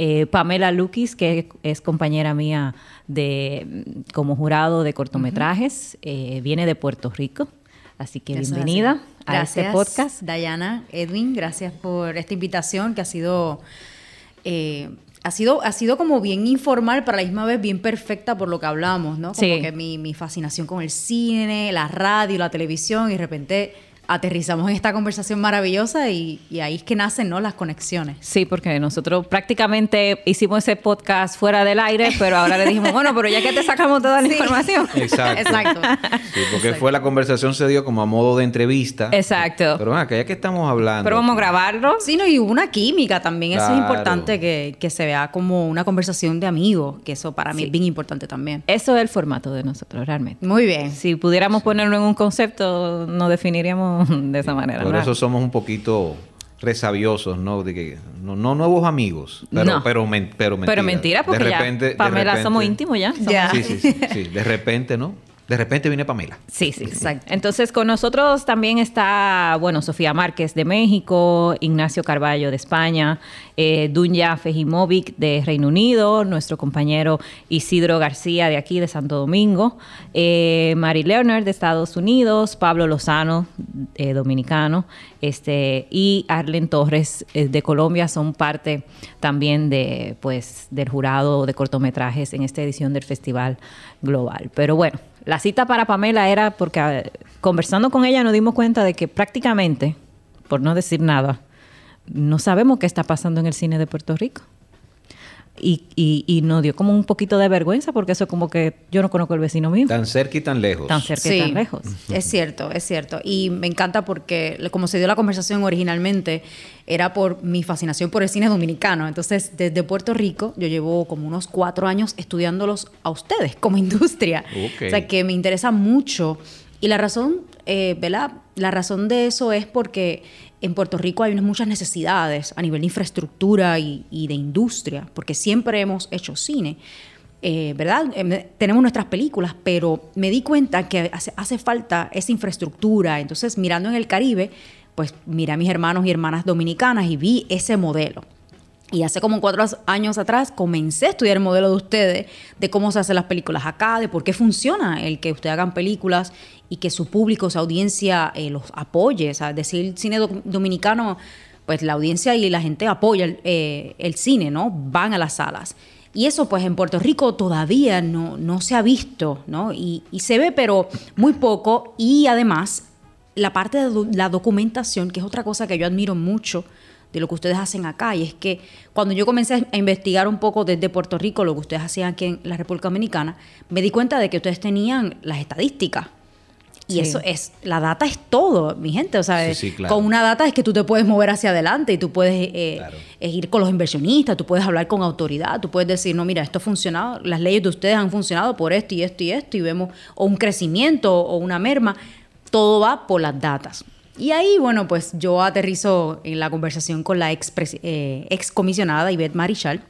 Eh, Pamela Lukis, que es compañera mía de como jurado de cortometrajes, eh, viene de Puerto Rico. Así que Eso bienvenida así. a Gracias, este podcast. Diana, Edwin, gracias por esta invitación que ha sido, eh, ha sido, ha sido como bien informal, pero a la misma vez bien perfecta por lo que hablamos, ¿no? Como Sí. que mi, mi fascinación con el cine, la radio, la televisión, y de repente aterrizamos en esta conversación maravillosa y, y ahí es que nacen, ¿no? Las conexiones. Sí, porque nosotros prácticamente hicimos ese podcast fuera del aire, pero ahora le dijimos, bueno, pero ya que te sacamos toda la Sí. información. Exacto. Exacto. Sí, porque fue la conversación se dio como a modo de entrevista. Exacto. Pero acá ya que estamos hablando. Pero vamos a grabarlo. Sí, no, y hubo una química también. Eso es importante que, que se vea como una conversación de amigos, que eso para mí Sí. es bien importante también. Eso es el formato de nosotros, realmente. Muy bien. Si pudiéramos ponerlo en un concepto, nos definiríamos de esa manera. Por ¿no? eso somos un poquito resabiosos, ¿no? De que no, no nuevos amigos, pero No. pero men- pero mentira. Pero mentira, porque de ya, repente, de Pamela, repente- somos íntimos ya. Ya. Sí, sí, sí, sí, de repente, ¿no? De repente viene Pamela. Sí, sí, exacto. Entonces con nosotros también está, bueno, Sofía Márquez de México, Ignacio Carballo de España, eh, Dunya Fejimovic de Reino Unido, nuestro compañero Isidro García de aquí de Santo Domingo, eh, Mari Leonard de Estados Unidos, Pablo Lozano, eh, dominicano, este, y Arlen Torres eh, de Colombia son parte también de, pues, del jurado de cortometrajes en esta edición del Festival Global. Pero bueno, la cita para Pamela era porque eh, conversando con ella nos dimos cuenta de que prácticamente, por no decir nada, no sabemos qué está pasando en el cine de Puerto Rico. Y, y, y nos dio como un poquito de vergüenza porque eso es como que yo no conozco el vecino mío. Tan cerca y tan lejos. Tan cerca y tan lejos. Es cierto, es cierto. Y me encanta porque, como se dio la conversación originalmente, era por mi fascinación por el cine dominicano. Entonces, desde Puerto Rico, yo llevo como unos cuatro años estudiándolos a ustedes como industria. O sea, que me interesa mucho. Y la razón, eh, ¿verdad? La razón de eso es porque en Puerto Rico hay muchas necesidades a nivel de infraestructura y, y de industria, porque siempre hemos hecho cine. eh, ¿Verdad? Eh, tenemos nuestras películas, pero me di cuenta que hace, hace falta esa infraestructura. Entonces, mirando en el Caribe, pues miré a mis hermanos y hermanas dominicanas y vi ese modelo. Y hace como cuatro años atrás comencé a estudiar el modelo de ustedes, de cómo se hacen las películas acá, de por qué funciona el que ustedes hagan películas y que su público, su audiencia eh, los apoye. O sea, decir cine do- dominicano, pues la audiencia y la gente apoya el, eh, el cine, ¿no? Van a las salas. Y eso pues en Puerto Rico todavía no, no se ha visto, ¿no? Y, y se ve pero muy poco y además la parte de la documentación, que es otra cosa que yo admiro mucho de lo que ustedes hacen acá, y es que cuando yo comencé a investigar un poco desde Puerto Rico lo que ustedes hacían aquí en la República Dominicana, me di cuenta de que ustedes tenían las estadísticas. Y Sí. eso es, la data es todo, mi gente. O sea, Sí, sí, claro. con una data es que tú te puedes mover hacia adelante y tú puedes eh, Claro. eh, ir con los inversionistas, tú puedes hablar con autoridad, tú puedes decir, no, mira, esto ha funcionado, las leyes de ustedes han funcionado por esto y esto y esto, y vemos o un crecimiento o una merma. Todo va por las datas. Y ahí, bueno, pues yo aterrizo en la conversación con la ex, eh, ex comisionada Ivette Marichal,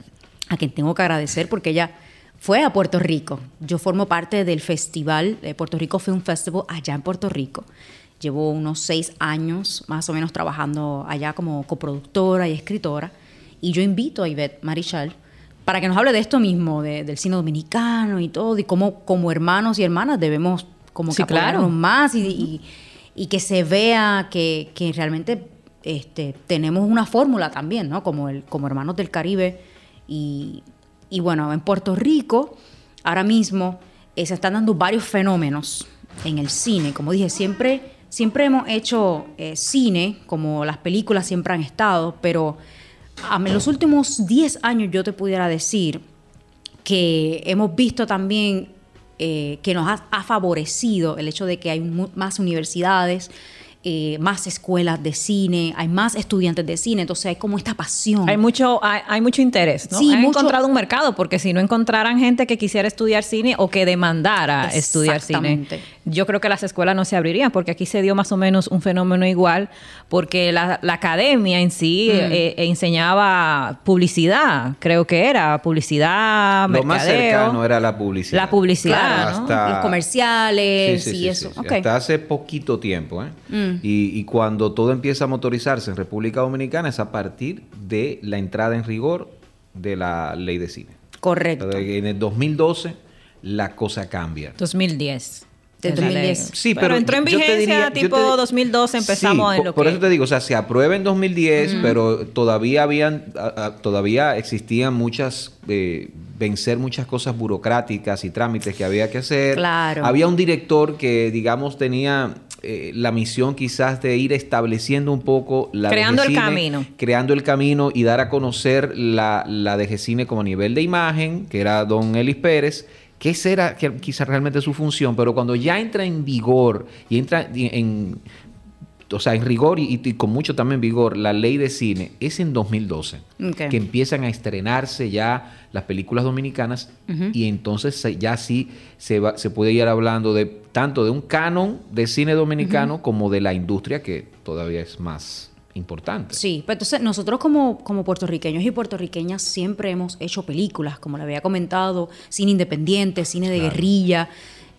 a quien tengo que agradecer porque ella fue a Puerto Rico. Yo formo parte del festival de Puerto Rico Film Festival allá en Puerto Rico. Llevo unos seis años más o menos trabajando allá como coproductora y escritora. Y yo invito a Ivette Marichal para que nos hable de esto mismo, de- del cine dominicano y todo, y cómo como hermanos y hermanas debemos como que Sí, claro. apoyarnos más y, y- y que se vea que, que realmente este, tenemos una fórmula también, ¿no? Como, el, como hermanos del Caribe. Y, y bueno, en Puerto Rico, ahora mismo eh, se están dando varios fenómenos en el cine. Como dije, siempre, siempre hemos hecho eh, cine, como las películas siempre han estado, pero en los últimos 10 años yo te pudiera decir que hemos visto también eh, que nos ha, ha favorecido el hecho de que hay más universidades, eh, más escuelas de cine, hay más estudiantes de cine, entonces hay como esta pasión. Hay mucho, hay, hay mucho interés, ¿no? Sí, Han mucho- encontrado un mercado, porque si no encontraran gente que quisiera estudiar cine o que demandara estudiar cine, Exactamente. Yo creo que las escuelas no se abrirían, porque aquí se dio más o menos un fenómeno igual, porque la, la academia en sí Mm. eh, eh, enseñaba publicidad, creo que era publicidad, Lo más cercano era la publicidad. La publicidad, Claro, ¿no? Hasta- Los comerciales Sí, sí, y sí, eso. sí, sí. Ok. Hasta hace poquito tiempo. ¿eh? Mm. Y, y cuando todo empieza a motorizarse en República Dominicana es a partir de la entrada en rigor de la ley de cine. Correcto. En el 2012 la cosa cambia. 2010. De Es la ley. 2010. Sí, pero, entró en vigencia diría- tipo te- 2012, empezamos Sí, en por, lo por que... eso te digo, o sea, se aprueba en 2010, pero todavía habían, a- a- todavía existían muchas, eh, vencer muchas cosas burocráticas y trámites que había que hacer. Claro. Había un director que, digamos, tenía eh, la misión quizás de ir estableciendo un poco la Creando el camino. creando el camino y dar a conocer la, la DGCine como nivel de imagen, que era don Elis Pérez, que esa era que quizás realmente su función, pero cuando ya entra en vigor y entra en, o sea, en rigor y, y con mucho también vigor la ley de cine, es en 2012 Ok. que empiezan a estrenarse ya las películas dominicanas y entonces ya sí se, va, se puede ir hablando de tanto de un canon de cine dominicano como de la industria que todavía es más importante. Sí, pero entonces nosotros como, como puertorriqueños y puertorriqueñas siempre hemos hecho películas, como le había comentado, cine independiente, cine de guerrilla.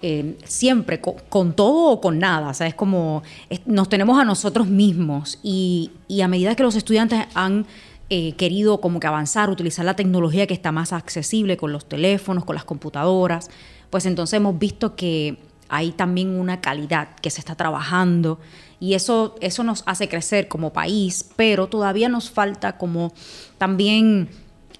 eh, siempre con, todo o con nada. O sea, es como nos tenemos a nosotros mismos y, y, a medida que los estudiantes han eh, querido como que avanzar, utilizar la tecnología que está más accesible con los teléfonos, con las computadoras, pues entonces hemos visto que hay también una calidad que se está trabajando y eso, eso nos hace crecer como país, pero todavía nos falta como también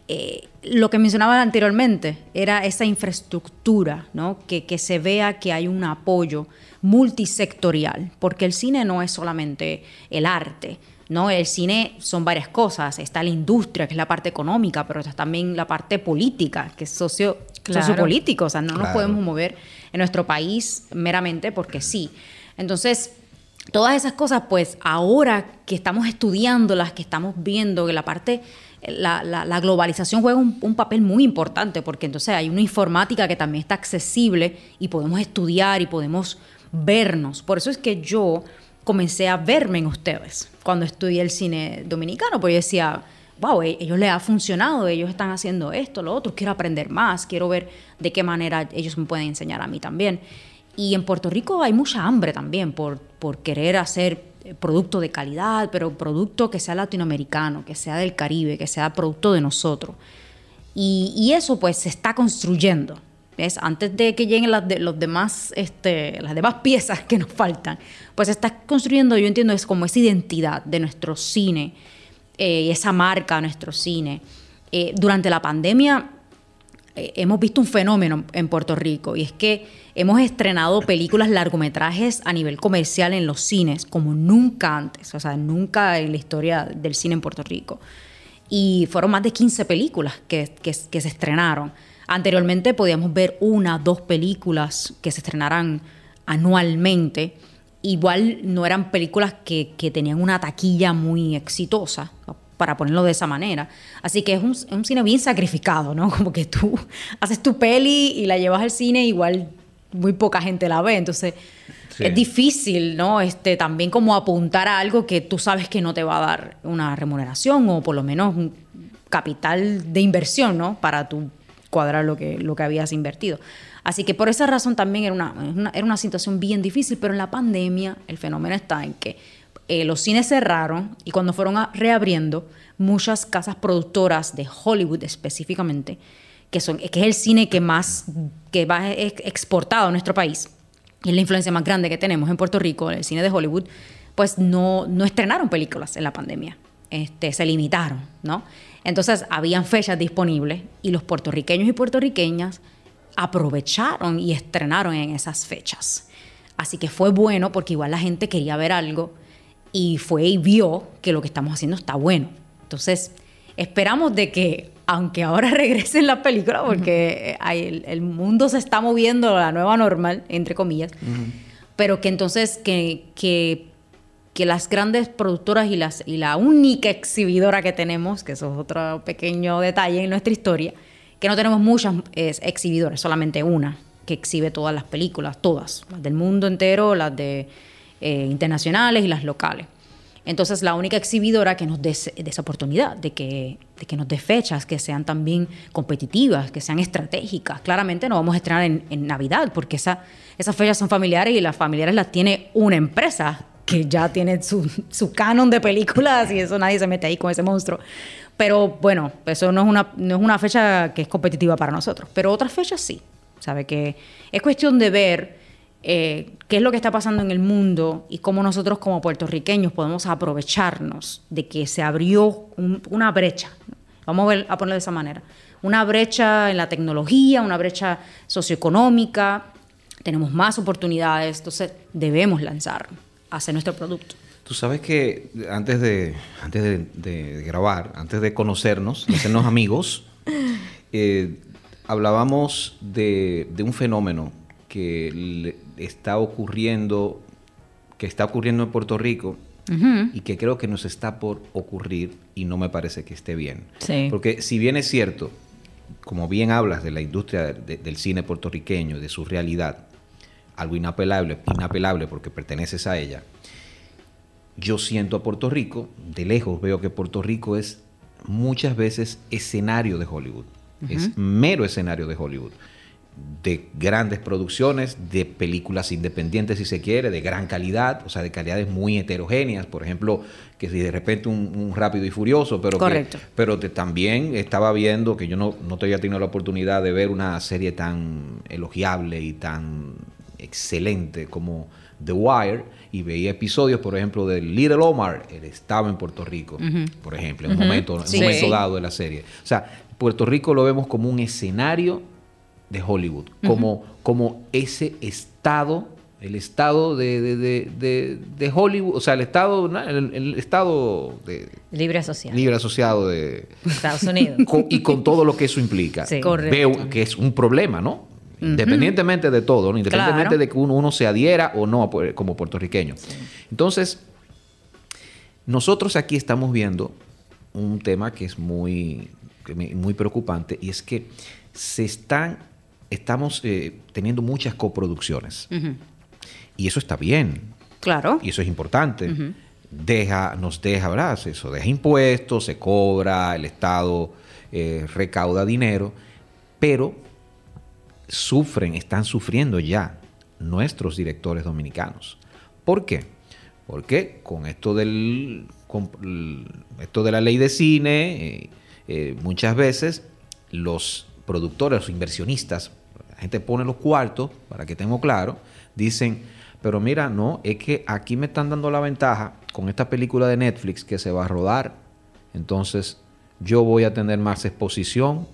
eh, lo que mencionaba anteriormente, era esa infraestructura, ¿no? que, que se vea que hay un apoyo multisectorial, porque el cine no es solamente el arte, ¿no? El cine son varias cosas. Está la industria, que es la parte económica, pero está también la parte política, que es socio, sociopolítico. O sea, no nos podemos mover en nuestro país meramente porque sí. Entonces, todas esas cosas, pues ahora que estamos estudiándolas, que estamos viendo que la parte la, globalización juega un, papel muy importante porque entonces hay una informática que también está accesible y podemos estudiar y podemos vernos. Por eso es que yo comencé a verme en ustedes cuando estudié el cine dominicano, porque yo decía, wow, e-, ellos les ha funcionado, ellos están haciendo esto, lo otro, quiero aprender más, quiero ver de qué manera ellos me pueden enseñar a mí también. Y en Puerto Rico hay mucha hambre también por, por querer hacer eh, producto de calidad, pero producto que sea latinoamericano, que sea del Caribe, que sea producto de nosotros. Y, eso pues se está construyendo. ¿ves? Antes de que lleguen las, de, los demás, este, las demás piezas que nos faltan, pues se está construyendo, yo entiendo, es como esa identidad de nuestro cine, eh, esa marca, nuestro cine. Eh, durante la pandemia hemos visto un fenómeno en Puerto Rico y es que hemos estrenado películas largometrajes a nivel comercial en los cines como nunca antes, o sea, nunca en la historia del cine en Puerto Rico. Y fueron más de 15 películas que, que, se estrenaron. Anteriormente podíamos ver una, dos películas que se estrenaran anualmente. Igual no eran películas que, que tenían una taquilla muy exitosa para ponerlo de esa manera. Así que es un, cine bien sacrificado, ¿no? Como que tú haces tu peli y la llevas al cine, igual muy poca gente la ve. Entonces es difícil, ¿no? Este, también como apuntar a algo que tú sabes que no te va a dar una remuneración o por lo menos un capital de inversión, ¿no? Para tu cuadrar lo que, lo que habías invertido. Así que por esa razón también era una, era una situación bien difícil, pero en la pandemia el fenómeno está en que eh, los cines cerraron y cuando fueron reabriendo, muchas casas productoras de Hollywood específicamente, que, son, que es el cine que más que va exportado a nuestro país, y es la influencia más grande que tenemos en Puerto Rico, el cine de Hollywood, pues no, no estrenaron películas en la pandemia, este, se limitaron, ¿no? Entonces habían fechas disponibles y los puertorriqueños y puertorriqueñas aprovecharon y estrenaron en esas fechas. Así que fue bueno porque igual la gente quería ver algo y fue y vio que lo que estamos haciendo está bueno. Entonces, esperamos de que, aunque ahora regresen las películas, porque el, mundo se está moviendo a la nueva normal, entre comillas, pero que entonces que, que, las grandes productoras y, las, y la única exhibidora que tenemos, que eso es otro pequeño detalle en nuestra historia, que no tenemos muchas exhibidoras, solamente una que exhibe todas las películas, todas, las del mundo entero, las de eh, internacionales y las locales. Entonces, la única exhibidora que nos dé esa oportunidad, de que, de que nos dé fechas que sean también competitivas, que sean estratégicas. Claramente no vamos a estrenar en, Navidad, porque esa, esas fechas son familiares y las familiares las tiene una empresa que ya tiene su, su canon de películas y eso nadie se mete ahí con ese monstruo. Pero bueno, eso no es una, no es una fecha que es competitiva para nosotros. Pero otras fechas sí. ¿Sabe? Que es cuestión de ver eh, qué es lo que está pasando en el mundo y cómo nosotros como puertorriqueños podemos aprovecharnos de que se abrió una brecha, vamos a, ver, a ponerlo de esa manera, una brecha en la tecnología, una brecha socioeconómica, tenemos más oportunidades, entonces debemos lanzar hacia nuestro producto. Tú sabes que antes de, antes de, grabar, antes de conocernos, de hacernos amigos, eh, hablábamos de, de, un fenómeno que está ocurriendo, que está ocurriendo en Puerto Rico y que creo que nos está por ocurrir y no me parece que esté bien. Porque si bien es cierto, como bien hablas de la industria del cine puertorriqueño, de su realidad, algo inapelable, inapelable porque perteneces a ella, yo siento a Puerto Rico, de lejos veo que Puerto Rico es muchas veces escenario de Hollywood, es mero escenario de Hollywood de grandes producciones, de películas independientes si se quiere, de gran calidad, o sea, de calidades muy heterogéneas, por ejemplo, que si de repente un, un rápido y furioso, pero, que- pero te- también estaba viendo que yo no, no te había tenido la oportunidad de ver una serie tan elogiable y tan excelente como The Wire y veía episodios, por ejemplo, de Little Omar, él estaba en Puerto Rico, por ejemplo, en un momento, Sí. momento dado de la serie. O sea, Puerto Rico lo vemos como un escenario de Hollywood, como, como ese estado, el estado de, de, de, de- Hollywood, o sea, el estado, el, el estado de Libre asociado. libre asociado de Estados Unidos. con- y con todo lo que eso implica. Sí. Correcto. Veo que es un problema, ¿no? Independientemente de todo, ¿no? Independientemente Claro. de que uno, uno se adhiera o no como puertorriqueño. Entonces, nosotros aquí estamos viendo un tema que es muy, muy preocupante y es que se están, estamos eh, teniendo muchas coproducciones. Y eso está bien. Claro. Y eso es importante. Deja, nos deja, ¿verdad? Eso deja impuestos, se cobra, el Estado eh, recauda dinero, pero sufren, están sufriendo ya nuestros directores dominicanos. ¿Por qué? Porque con esto del esto de la ley de cine, eh, eh, muchas veces los productores, los inversionistas, la gente pone los cuartos, para que estemos claros, dicen, pero mira, no, es que aquí me están dando la ventaja con esta película de Netflix que se va a rodar, entonces yo voy a tener más exposición,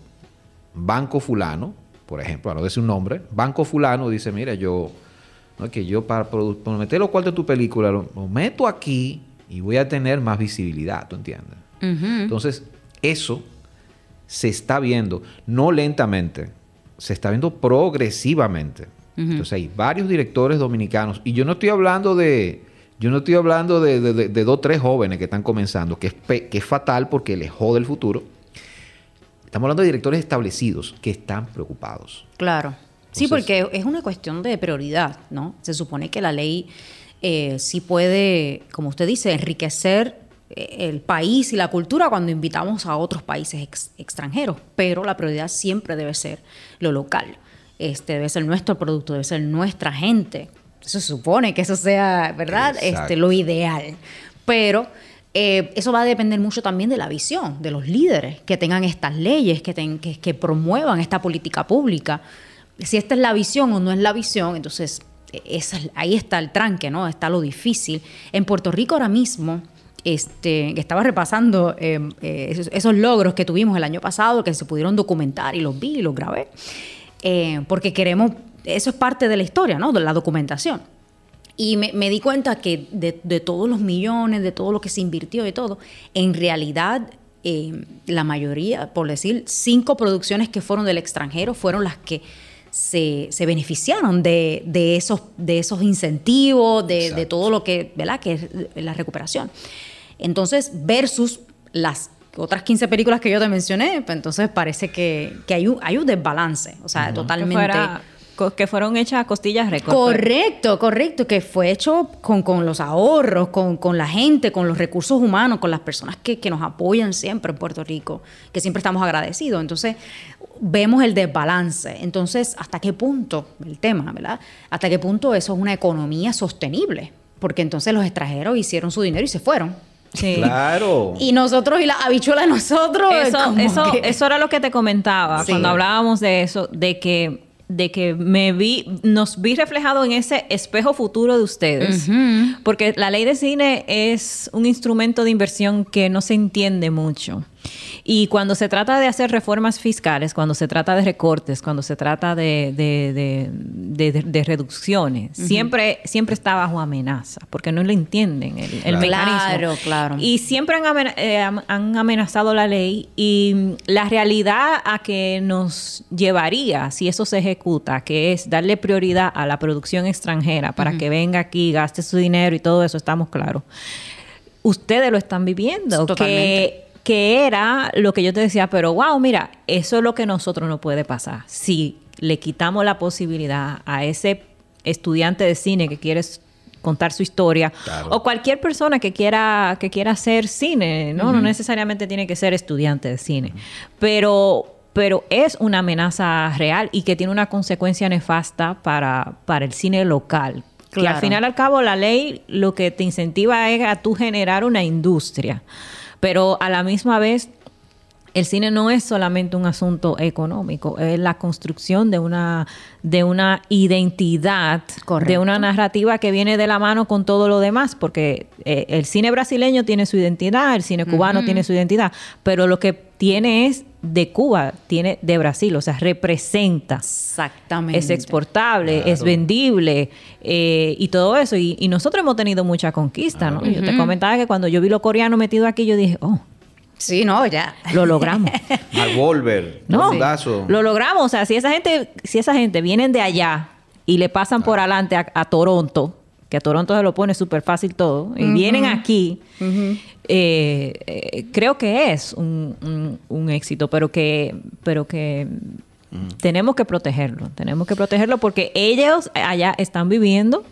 Banco Fulano, por ejemplo, a no decir un nombre, Banco Fulano dice, mira, yo, no, que yo para, meter los cuartos de tu película, lo, lo meto aquí y voy a tener más visibilidad, ¿tú entiendes? Entonces, eso se está viendo, no lentamente, se está viendo progresivamente. Entonces hay varios directores dominicanos, y yo no estoy hablando de, yo no estoy hablando de, de- de- de dos o tres jóvenes que están comenzando, que es, que es fatal porque les jode el futuro. Estamos hablando de directores establecidos que están preocupados. Claro. Sí, porque es una cuestión de prioridad, ¿no? Se supone que la ley eh, sí puede, como usted dice, enriquecer eh, el país y la cultura cuando invitamos a otros países ex- extranjeros, pero la prioridad siempre debe ser lo local. Este debe ser nuestro producto, debe ser nuestra gente. Se supone que eso sea, ¿verdad? Exacto. Este, lo ideal. Pero eh, eso va a depender mucho también de la visión, de los líderes que tengan estas leyes, que, promuevan esta política pública. Si esta es la visión o no es la visión, entonces es- ahí está el tranque, ¿no? Está lo difícil. En Puerto Rico ahora mismo, este, estaba repasando eh, eh, esos, esos logros que tuvimos el año pasado, que se pudieron documentar y los vi y los grabé, eh, porque queremos, eso es parte de la historia, ¿no? De la documentación. Y me, me di cuenta que de, de todos los millones, de todo lo que se invirtió, de todo, en realidad eh, la mayoría, por decir, cinco producciones que fueron del extranjero fueron las que se, se beneficiaron de, de esos, de esos incentivos, de, todo lo que, ¿verdad? Que es la recuperación. Entonces, versus las otras 15 películas que yo te mencioné, pues entonces parece que, que hay, un, hay un desbalance, o sea, totalmente... fuera- que fueron hechas a costillas récord. Correcto, correcto, que fue hecho con, con los ahorros, con, con la gente, con los recursos humanos, con las personas que, que nos apoyan siempre en Puerto Rico, que siempre estamos agradecidos. Entonces, vemos el desbalance. Entonces, ¿hasta qué punto, el tema, ¿verdad? ¿Hasta qué punto eso es una economía sostenible? Porque entonces los extranjeros hicieron su dinero y se fueron. Sí. Claro. Y nosotros y la habichuela de nosotros. Eso, eso, que- eso era lo que te comentaba Sí. cuando hablábamos de eso, de que, de que me vi, nos vi reflejado en ese espejo futuro de ustedes. Porque la ley de cine es un instrumento de inversión que no se entiende mucho. Y cuando se trata de hacer reformas fiscales, cuando se trata de recortes, cuando se trata de, de- de- de- de- de reducciones, siempre, siempre está bajo amenaza, porque no lo entienden el, el Claro. mecanismo. Claro, claro. Y siempre han, amen- eh, am- han amenazado la ley y la realidad a que nos llevaría, si eso se ejecuta, que es darle prioridad a la producción extranjera para que venga aquí, gaste su dinero y todo eso, estamos claros. Ustedes lo están viviendo, Totalmente. que, que era lo que yo te decía, pero wow, mira, eso es lo que nosotros no puede pasar. Si le quitamos la posibilidad a ese estudiante de cine que quiere contar su historia Claro. o cualquier persona que quiera que quiera hacer cine, no no necesariamente tiene que ser estudiante de cine, pero pero es una amenaza real y que tiene una consecuencia nefasta para, para el cine local. Que al Claro. final al cabo la ley lo que te incentiva es a tú generar una industria, pero a la misma vez el cine no es solamente un asunto económico, es la construcción de una, de una identidad, Correcto. de una narrativa que viene de la mano con todo lo demás, porque eh, el cine brasileño tiene su identidad, el cine cubano tiene su identidad, pero lo que tiene es de Cuba, tiene de Brasil, o sea, representa. Exactamente. Es exportable, es vendible eh, y todo eso. Y, y nosotros hemos tenido mucha conquista, ¿no? Yo te comentaba que cuando yo vi lo coreano metido aquí, yo dije, oh, Sí, no, ya. lo logramos. Mark Wahlberg, No, lo logramos. O sea, si esa gente, si esa gente vienen de allá y le pasan por adelante a, a Toronto, que a Toronto se lo pone súper fácil todo, y vienen aquí, eh, eh, creo que es un, un- un éxito, pero que, pero que tenemos que protegerlo. Tenemos que protegerlo porque ellos allá están viviendo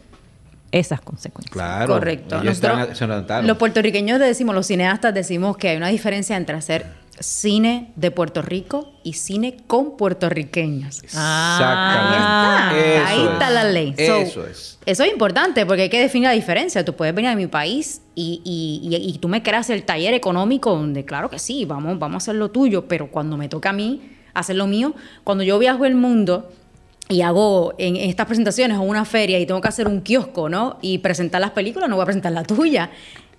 esas consecuencias. Claro. Correcto. Nosotros, están- los puertorriqueños decimos, los cineastas decimos que hay una diferencia entre hacer cine de Puerto Rico y cine con puertorriqueños. Ah, Exactamente. Ahí Eso está es. la ley. So, Eso es. Eso es importante porque hay que definir la diferencia. Tú puedes venir a mi país y, y- y- y tú me creas el taller económico donde, claro que sí, vamos, vamos a hacer lo tuyo, pero cuando me toca a mí hacer lo mío, cuando yo viajo el mundo y hago en, en estas presentaciones o una feria y tengo que hacer un kiosco, ¿no? Y presentar las películas, no voy a presentar la tuya.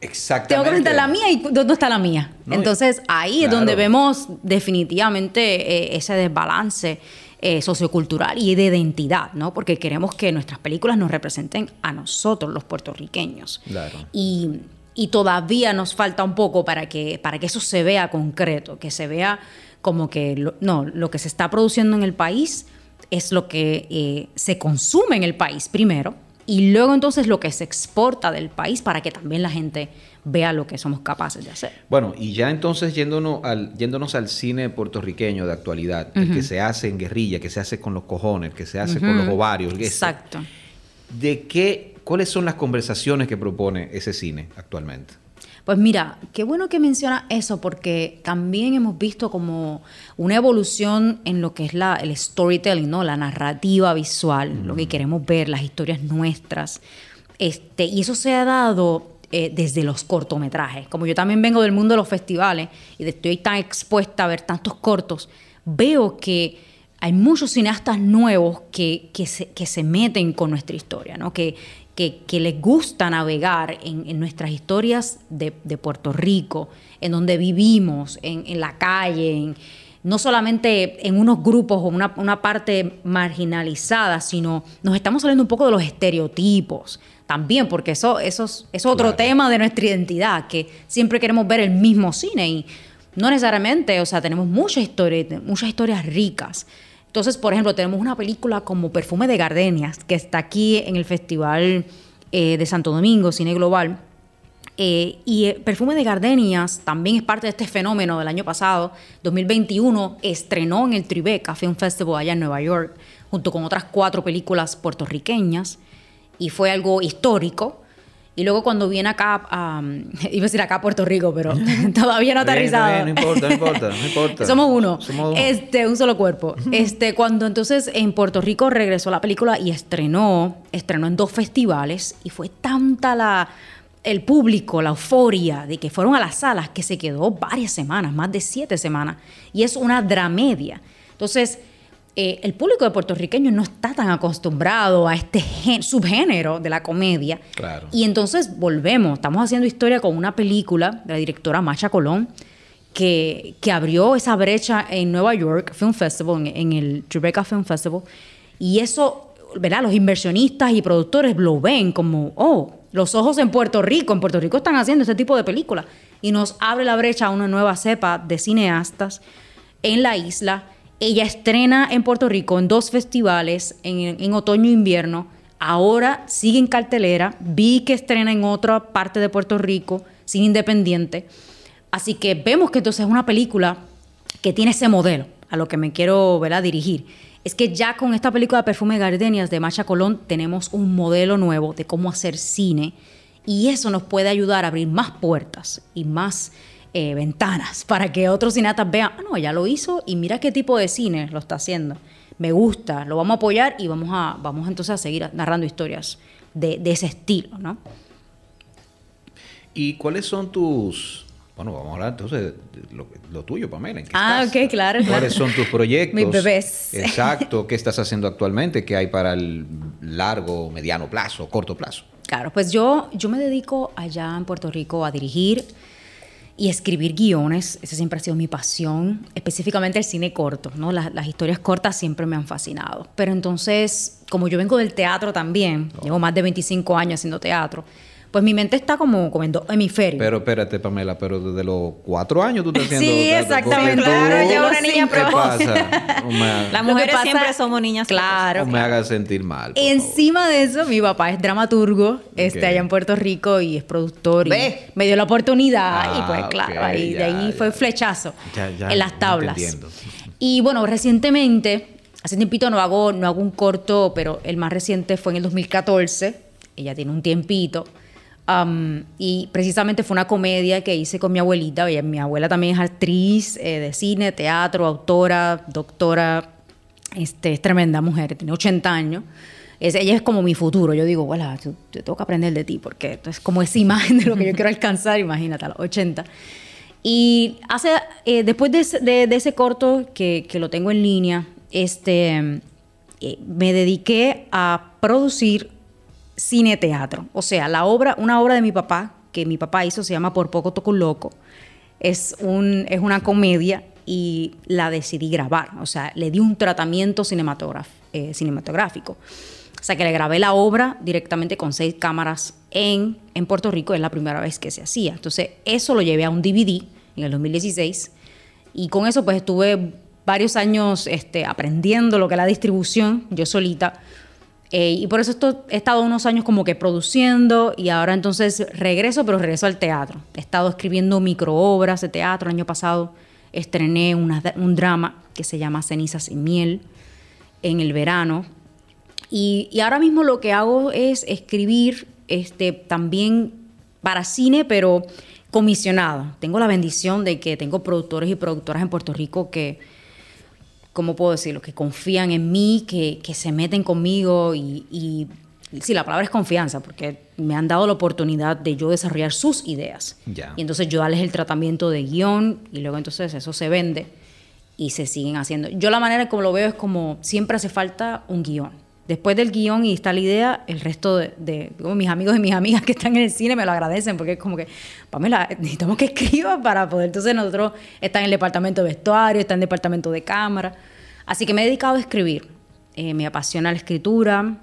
Exactamente. Tengo que presentar la mía y ¿dónde está la mía? No, Entonces ahí es donde vemos definitivamente eh, ese desbalance eh, sociocultural y de identidad, ¿no? Porque queremos que nuestras películas nos representen a nosotros, los puertorriqueños. Claro. Y, y todavía nos falta un poco para que, para que eso se vea concreto, que se vea como que lo- no, lo que se está produciendo en el país es lo que eh, se consume en el país primero y luego entonces lo que se exporta del país para que también la gente vea lo que somos capaces de hacer. Bueno, y ya entonces yéndonos al, yéndonos al cine puertorriqueño de actualidad, el que se hace en guerrilla, que se hace con los cojones, que se hace con los ovarios. Exacto. ¿De qué, cuáles son las conversaciones que propone ese cine actualmente? Pues mira, qué bueno que menciona eso porque también hemos visto como una evolución en lo que es la, el storytelling, ¿no? La narrativa visual, lo que queremos ver, las historias nuestras. Este, y eso se ha dado eh, desde los cortometrajes. Como yo también vengo del mundo de los festivales y estoy tan expuesta a ver tantos cortos, veo que hay muchos cineastas nuevos que, que, se, que se meten con nuestra historia, ¿no? que, que, que les gusta navegar en, en nuestras historias de, de Puerto Rico, en donde vivimos, en, en la calle, en- no solamente en unos grupos o una, una parte marginalizada, sino nos estamos saliendo un poco de los estereotipos también, porque eso, eso es, es otro Claro. tema de nuestra identidad, que siempre queremos ver el mismo cine y no necesariamente, o sea, tenemos muchas historias, muchas historias ricas. Entonces, por ejemplo, tenemos una película como Perfume de Gardenias, que está aquí en el Festival eh, de Santo Domingo, Cine Global. Eh, y eh, Perfume de Gardenias también es parte de este fenómeno del año pasado, 2021, estrenó en el Tribeca Film Festival allá en Nueva York, junto con otras cuatro películas puertorriqueñas, y fue algo histórico. Y luego cuando viene acá, a, iba a decir acá a Puerto Rico, pero todavía no aterrizado. bien, no importa, no importa, no importa. Somos uno. Somos uno. Este, un solo cuerpo. Este, cuando entonces en Puerto Rico regresó la película y estrenó, estrenó en dos festivales y fue tanta la el público, la euforia de que fueron a las salas que se quedó varias semanas, más de siete semanas. Y es una dramedia. Entonces, eh, el público de puertorriqueño no está tan acostumbrado a este subgénero de la comedia. Claro. Y entonces volvemos, estamos haciendo historia con una película de la directora Macha Colón, que, que abrió esa brecha en Nueva York Film Festival, en, en el Tribeca Film Festival. Y eso, ¿verdad? Los inversionistas y productores lo ven como, oh, los ojos en Puerto Rico. En Puerto Rico están haciendo este tipo de películas. Y nos abre la brecha a una nueva cepa de cineastas en la isla. Ella estrena en Puerto Rico en dos festivales, en, otoño e invierno. Ahora sigue en cartelera. Vi que estrena en otra parte de Puerto Rico, sin independiente. Así que vemos que entonces es una película que tiene ese modelo, a lo que me quiero ¿verdad? dirigir. Es que ya con esta película de Perfume Gardenias de Macha Colón tenemos un modelo nuevo de cómo hacer cine y eso nos puede ayudar a abrir más puertas y más eh, ventanas para que otros cineastas vean, ah, no, ya lo hizo y mira qué tipo de cine lo está haciendo. Me gusta, lo vamos a apoyar y vamos a, vamos entonces a seguir narrando historias de, de ese estilo, ¿no? ¿Y cuáles son tus... Bueno, vamos a hablar entonces de lo, lo tuyo, Pamela. ¿en qué Ah, estás? ok, claro, claro. ¿Cuáles son tus proyectos? Mis bebés. Exacto. ¿Qué estás haciendo actualmente? ¿Qué hay para el largo, mediano plazo, corto plazo? Claro, pues yo, yo me dedico allá en Puerto Rico a dirigir y escribir guiones. Esa siempre ha sido mi pasión, específicamente el cine corto, ¿no? Las, las historias cortas siempre me han fascinado. Pero entonces, como yo vengo del teatro también, llevo más de 25 años haciendo teatro, pues mi mente está como, como en dos hemisferios. Pero espérate, Pamela, pero desde los cuatro años tú estás haciendo... Sí, exactamente. Claro, ya una niña ¿Qué pasa? No Las mujeres pasa- siempre somos niñas. Claro. no me hagas sentir mal, por favor. Encima de eso, mi papá es dramaturgo, este, Ok. allá en Puerto Rico y es productor y Ve. me dio la oportunidad y Ah, pues claro, ok, ahí, de ya, ahí fue flechazo Ya, ya, en las ya tablas. entendiendo. Y bueno, recientemente, hace tiempito no hago, no hago un corto, pero el más reciente fue en el 2014, ella tiene un tiempito. Um, y precisamente fue una comedia que hice con mi abuelita. Mi abuela también es actriz eh, de cine, teatro, autora, doctora. Este, es tremenda mujer, tiene 80 años. Es, ella es como mi futuro. Yo digo, bueno, te tengo que aprender de ti porque es como esa imagen de lo que yo quiero alcanzar, imagínate, a los 80. Y hace, eh, después de ese, de- de ese corto que, que lo tengo en línea, este, eh, me dediqué a producir cine teatro. O sea, la obra, una obra de mi papá, que mi papá hizo, se llama Por poco toco loco. Es, un, es una comedia y la decidí grabar. O sea, le di un tratamiento eh, cinematográfico. O sea, que le grabé la obra directamente con seis cámaras en, en Puerto Rico. Es la primera vez que se hacía. Entonces, eso lo llevé a un DVD en el 2016. Y con eso, pues estuve varios años este, aprendiendo lo que es la distribución, yo solita. Eh, y por eso esto, he estado unos años como que produciendo y ahora entonces regreso, pero regreso al teatro. He estado escribiendo microobras de teatro. El año pasado estrené un drama que se llama Cenizas y Miel en el verano. Y, y ahora mismo lo que hago es escribir este, también para cine, pero comisionado. Tengo la bendición de que tengo productores y productoras en Puerto Rico que, ¿cómo puedo decirlo? Que confían en mí, que, que se meten conmigo y, y sí, la palabra es confianza, porque me han dado la oportunidad de yo desarrollar sus ideas. Ya. Y entonces yo darles el tratamiento de guion y luego entonces eso se vende y se siguen haciendo. Yo la manera como lo veo es como siempre hace falta un guion. Después del guion y está la idea, el resto de, de- digo, mis amigos y mis amigas que están en el cine me lo agradecen porque es como que, Pamela, necesitamos que escriba para poder. Entonces nosotros está en el departamento de vestuario, está en el departamento de cámara. Así que me he dedicado a escribir. Eh, me apasiona la escritura.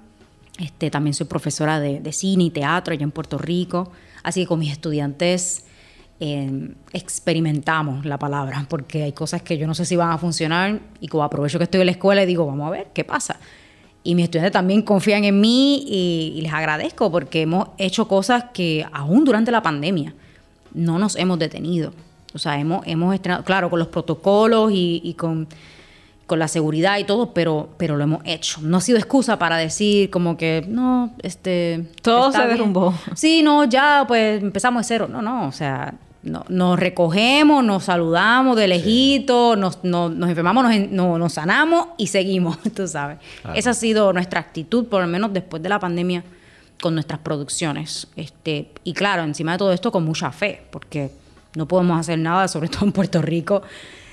Este, también soy profesora de, de cine y teatro allá en Puerto Rico. Así que con mis estudiantes eh, experimentamos la palabra, porque hay cosas que yo no sé si van a funcionar y como aprovecho que estoy en la escuela y digo, vamos a ver qué pasa. Y mis estudiantes también confían en mí y, y les agradezco porque hemos hecho cosas que aún durante la pandemia no nos hemos detenido. O sea, hemos, hemos estrenado, claro, con los protocolos y, y con, con la seguridad y todo, pero, pero lo hemos hecho. No ha sido excusa para decir como que, no, este... Todo se bien. derrumbó. Sí, no, ya pues empezamos de cero. No, no, o sea, no- nos recogemos, nos saludamos de lejito, nos, no- nos enfermamos, nos, nos sanamos y seguimos, tú sabes. Claro. Esa ha sido nuestra actitud, por lo menos después de la pandemia, con nuestras producciones. Este, y claro, encima de todo esto, con mucha fe, porque no podemos hacer nada, sobre todo en Puerto Rico,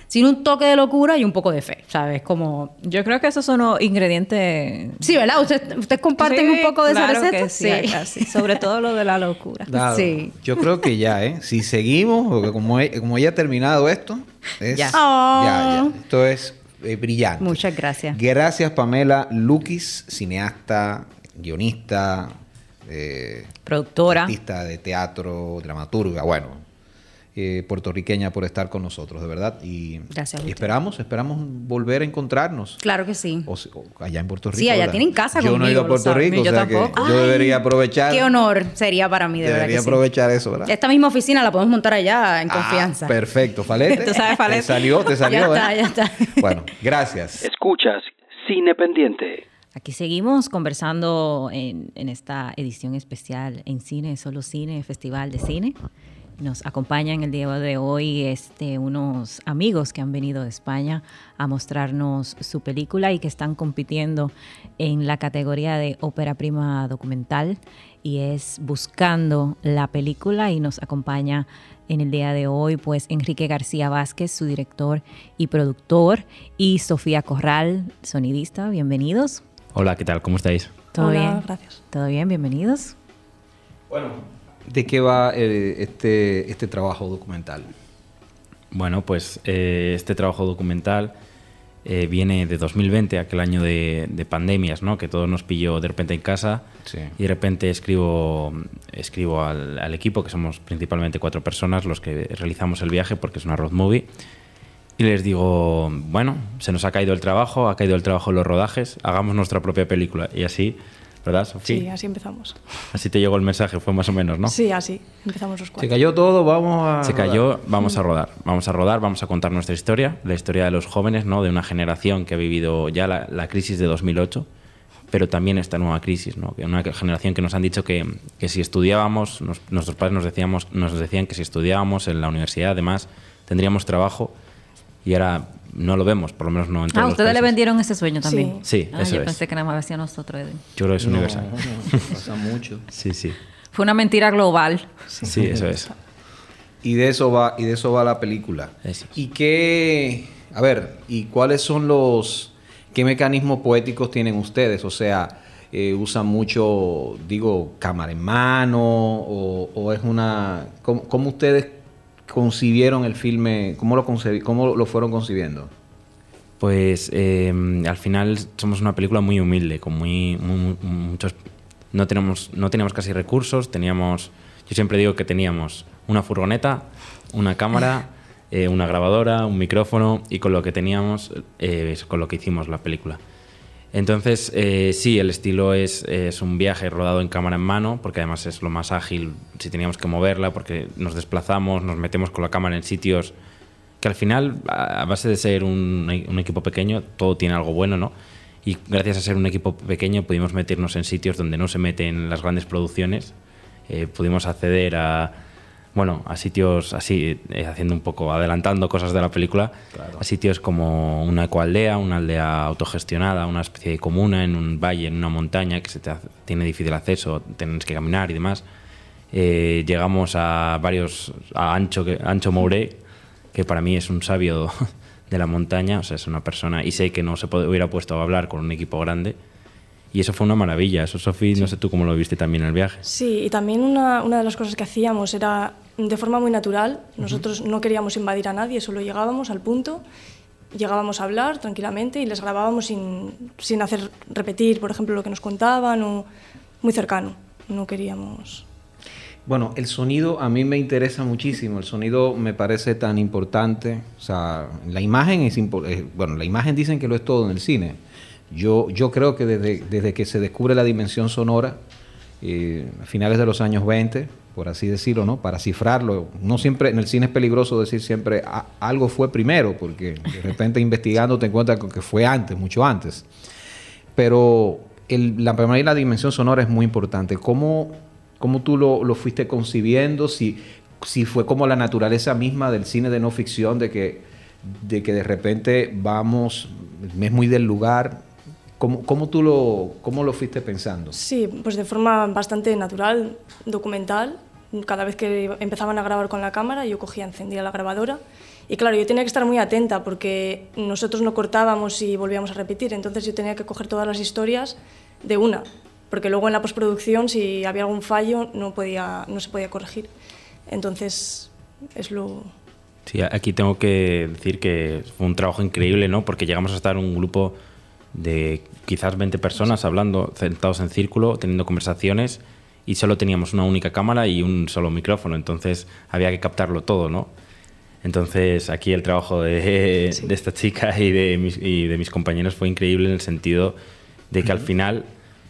sin un toque de locura y un poco de fe, ¿sabes? Como... Yo creo que esos son los ingredientes. Sí, ¿verdad? ¿Ustedes usted comparten Sí, un poco de claro esa receta? que sí. Sobre todo lo de la locura. Claro. Sí. Yo creo que ya, ¿eh? Si seguimos, porque como, he- como ya ha terminado esto, es, Ya. ya. Ya, Esto es eh, brillante. Muchas gracias. Gracias, Pamela Lukis, cineasta, guionista, eh, Productora. artista de teatro, dramaturga, bueno, eh, puertorriqueña por estar con nosotros, de verdad. Y, Gracias a y esperamos, esperamos volver a encontrarnos. Claro que sí. O o allá en Puerto Rico. Sí, allá ¿verdad? tienen casa Yo no he ido a conmigo, Puerto. Rico, Yo o sea que tampoco. yo Ay, debería aprovechar. Qué honor sería para mí, de verdad Debería que sí. aprovechar eso, ¿verdad? Esta misma oficina la podemos montar allá en Ah, confianza. perfecto, Falete. Tú sabes, Falete. Te salió, te salió, Ya ¿eh? está, ya está. Bueno, gracias. Escuchas Cine Pendiente. Aquí seguimos conversando en, en esta edición especial en cine, solo cine, Festival de Cine. Nos acompañan el día de hoy este, unos amigos que han venido de España a mostrarnos su película y que están compitiendo en la categoría de ópera prima documental y es Buscando la película y nos acompaña en el día de hoy pues Enrique García Vázquez, su director y productor y Sofía Corral, sonidista. Bienvenidos. Hola, ¿qué tal? ¿Cómo estáis? ¿Todo Hola, bien? gracias. ¿Todo bien? Bienvenidos. Bueno, ¿de qué va eh, este, este trabajo documental? Bueno, pues eh, este trabajo documental eh, viene de 2020, aquel año de, de pandemias, ¿no? Que todo nos pilló de repente en casa Sí. y de repente escribo, escribo al, al equipo, que somos principalmente cuatro personas los que realizamos el viaje porque es una road movie. Y les digo, bueno, se nos ha caído el trabajo, ha caído el trabajo en los rodajes, hagamos nuestra propia película. Y así, ¿verdad, Sofía? Sí, así empezamos. Así te llegó el mensaje, fue más o menos, ¿no? Sí, así. Empezamos los Se cuatro. cayó todo, vamos a... Se cayó, vamos a rodar. Vamos a rodar, vamos a contar nuestra historia, la historia de los jóvenes, ¿no? De una generación que ha vivido ya la, la crisis de 2008, pero también esta nueva crisis, ¿no? Que una generación que nos han dicho que, que si estudiábamos, nos- nuestros padres nos, decíamos, nos decían que si estudiábamos en la universidad, además, tendríamos trabajo y ahora no lo vemos, por lo menos no en todos Ah, los ustedes le vendieron ese sueño también. Sí, Ah, eso yo es. pensé que nada más hacía nosotros. Edwin. Yo creo que es No, universal. pasa mucho. Sí, sí. Fue una mentira global. Sí, eso es. Y de eso va, y de eso va la película. Eso es. ¿Y qué, a ver, y cuáles son los, qué mecanismos poéticos tienen ustedes? O sea, eh, usan mucho, digo, cámara en mano, o, o es una, ¿cómo, cómo ustedes concibieron el filme, cómo lo, cómo lo fueron concibiendo? Pues eh, al final somos una película muy humilde, con muy, muy- muchos no tenemos no teníamos casi recursos, teníamos yo siempre digo que teníamos una furgoneta, una cámara, eh, una grabadora, un micrófono y con lo que teníamos eh, con lo que hicimos la película. Entonces, eh, sí, el estilo es, es un viaje rodado en cámara en mano, porque además es lo más ágil si teníamos que moverla, porque nos desplazamos, nos metemos con la cámara en sitios que al final, a base de ser un, un equipo pequeño, todo tiene algo bueno, ¿no? Y gracias a ser un equipo pequeño pudimos meternos en sitios donde no se meten las grandes producciones, eh, pudimos acceder a, bueno, a sitios así, eh, haciendo un poco, adelantando cosas de la película, a sitios como una ecoaldea, una aldea autogestionada, una especie de comuna en un valle, en una montaña que se te hace- tiene difícil acceso, tienes que caminar y demás. Eh, llegamos a varios, a Ancho, Ancho Mouré, que para mí es un sabio de la montaña, o sea, es una persona, y sé que no se pod- hubiera puesto a hablar con un equipo grande. Y eso fue una maravilla. Eso, Sofi, no sé tú cómo lo viste también en el viaje. Sí, y también una, una de las cosas que hacíamos era de forma muy natural. Nosotros no queríamos invadir a nadie, solo llegábamos al punto, llegábamos a hablar tranquilamente y les grabábamos sin, sin hacer repetir, por ejemplo, lo que nos contaban o muy cercano. No queríamos... Bueno, el sonido a mí me interesa muchísimo. El sonido me parece tan importante. O sea, la imagen es importante. Bueno, la imagen dicen que lo es todo en el cine. Yo, yo creo que desde, desde que se descubre la dimensión sonora, eh, a finales de los años 20, por así decirlo, ¿no? Para cifrarlo. No siempre, en el cine es peligroso decir siempre "Ah, algo fue primero, porque de repente investigando te encuentras con que fue antes, mucho antes. Pero la primera y la dimensión sonora es muy importante. ¿Cómo, cómo tú lo, lo fuiste concibiendo? Si, si fue como la naturaleza misma del cine de no ficción, de que de, que de repente vamos, es muy del lugar. ¿Cómo, cómo tú lo, cómo lo fuiste pensando? Sí, pues de forma bastante natural, documental. Cada vez que empezaban a grabar con la cámara, yo cogía, encendía la grabadora. Y claro, yo tenía que estar muy atenta porque nosotros no cortábamos y volvíamos a repetir. Entonces yo tenía que coger todas las historias de una. Porque luego en la postproducción, si había algún fallo, no, podía, no se podía corregir. Entonces es lo... Sí, aquí tengo que decir que fue un trabajo increíble, ¿no? Porque llegamos a estar un grupo de quizás 20 personas hablando, sentados en círculo, teniendo conversaciones y solo teníamos una única cámara y un solo micrófono, entonces había que captarlo todo, ¿no? Entonces aquí el trabajo de, de esta chica y de, mis, y de mis compañeros fue increíble en el sentido de que al final,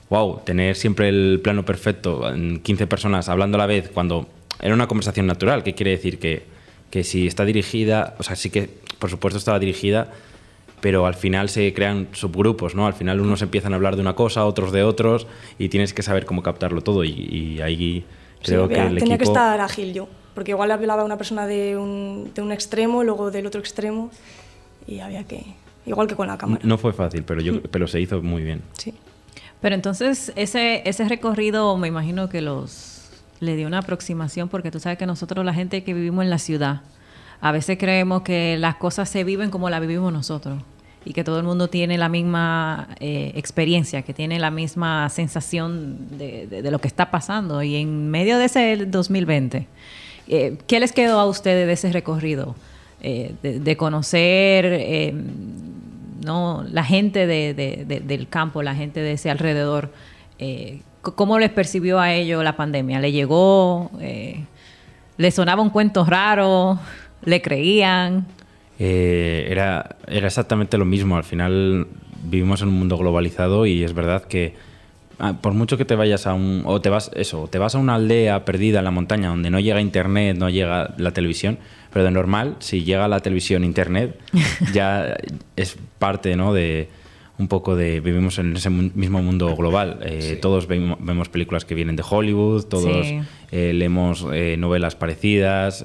wow, tener siempre el plano perfecto, en 15 personas hablando a la vez, cuando era una conversación natural, que quiere decir que, que si está dirigida, o sea, sí que por supuesto estaba dirigida, pero al final se crean subgrupos, ¿no? Al final unos empiezan a hablar de una cosa, otros de otros, y tienes que saber cómo captarlo todo, y, y ahí Sí, creo había- que el tenía equipo... que estar ágil yo, porque igual hablaba una persona de un, de un extremo, luego del otro extremo, y había que, igual que con la cámara. No fue fácil, pero, yo, pero se hizo muy bien. Sí. Pero entonces ese, ese recorrido me imagino que los le dio una aproximación porque tú sabes que nosotros la gente que vivimos en la ciudad a veces creemos que las cosas se viven como las vivimos nosotros y que todo el mundo tiene la misma eh, experiencia, que tiene la misma sensación de, lo que está pasando. Y en medio de ese 2020, eh, ¿qué les quedó a ustedes de ese recorrido? Eh, de, de conocer eh, no la gente de- de- de- del campo, la gente de ese alrededor. eh, ¿Cómo les percibió a ellos la pandemia? ¿Le llegó? ¿Le sonaba un cuento raro? ¿Le creían? Eh, era, era exactamente lo mismo. Al final vivimos en un mundo globalizado y es verdad que ah, por mucho que te vayas a un o te vas eso, te vas a una aldea perdida en la montaña donde no llega internet, no llega la televisión, pero de normal si llega la televisión, internet, ya es parte, ¿no? de un poco de vivimos en ese mismo mundo global. Eh, Todos vemo- vemos películas que vienen de Hollywood, todos Sí. eh, leemos eh, novelas parecidas.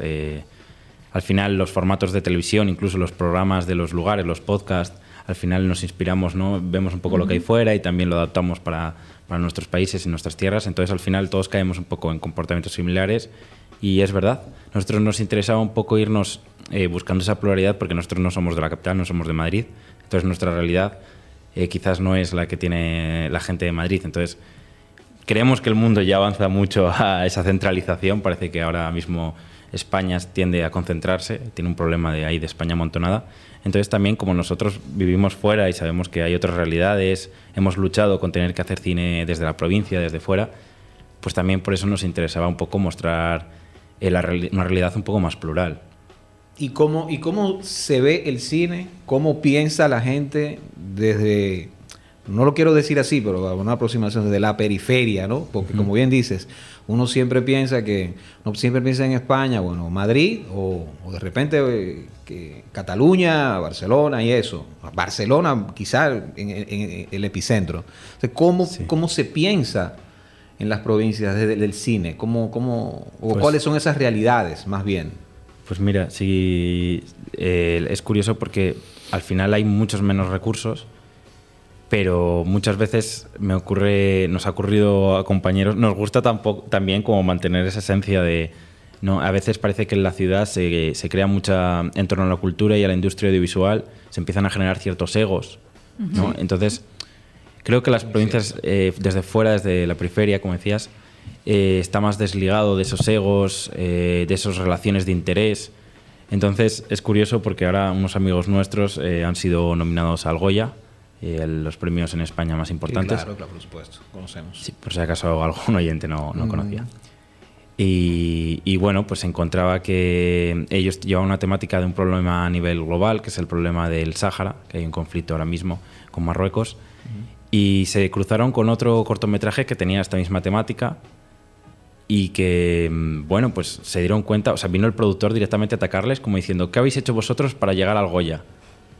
Al final los formatos de televisión, incluso los programas de los lugares, los podcasts, al final nos inspiramos, ¿no? Vemos un poco lo que hay fuera y también lo adaptamos para, para nuestros países y nuestras tierras. Entonces al final todos caemos un poco en comportamientos similares y es verdad. Nosotros nos interesaba un poco irnos eh, buscando esa pluralidad porque nosotros no somos de la capital, no somos de Madrid. Entonces nuestra realidad eh, quizás no es la que tiene la gente de Madrid. Entonces creemos que el mundo ya avanza mucho a esa centralización. Parece que ahora mismo España tiende a concentrarse, tiene un problema de ahí de España amontonada. Entonces también como nosotros vivimos fuera y sabemos que hay otras realidades, hemos luchado con tener que hacer cine desde la provincia, desde fuera, pues también por eso nos interesaba un poco mostrar eh, una realidad un poco más plural. ¿Y cómo, ¿Y cómo se ve el cine? ¿Cómo piensa la gente desde, no lo quiero decir así, pero una aproximación desde la periferia, ¿no? Porque como bien dices, uno siempre piensa que, uno siempre piensa en España, bueno, Madrid o, o de repente eh, que Cataluña, Barcelona y eso. Barcelona quizá en, en- en el epicentro. O sea, ¿cómo, ¿Cómo se piensa en las provincias desde el cine? ¿Cómo, cómo, o Pues- cuáles son esas realidades más bien? Pues mira, sí, eh, es curioso porque al final hay muchos menos recursos, pero muchas veces me ocurre, nos ha ocurrido a compañeros, nos gusta tampoco, también como mantener esa esencia de, no, a veces parece que en la ciudad se, se crea mucha en torno a la cultura y a la industria audiovisual, se empiezan a generar ciertos egos, ¿no? Entonces, creo que las provincias eh, desde fuera, desde la periferia, como decías, eh, está más desligado de esos egos, eh, de esas relaciones de interés. Entonces es curioso porque ahora unos amigos nuestros eh, han sido nominados al Goya, eh, los premios en España más importantes. Sí, claro, claro, por supuesto, conocemos. Sí, por si acaso algún oyente no, no Mm. conocía. Y, y bueno, pues encontraba que ellos llevaban una temática de un problema a nivel global, que es el problema del Sáhara, que hay un conflicto ahora mismo con Marruecos, y se cruzaron con otro cortometraje que tenía esta misma temática y que, mm, bueno, pues se dieron cuenta, o sea, vino el productor directamente a atacarles como diciendo, ¿qué habéis hecho vosotros para llegar al Goya?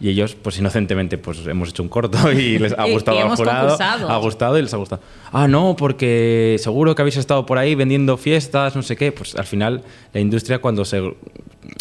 Y ellos, pues inocentemente, pues hemos hecho un corto y les ha gustado al jurado, concursado. ha gustado y les ha gustado. Ah, no, porque seguro que habéis estado por ahí vendiendo fiestas, no sé qué. Pues al final la industria cuando se,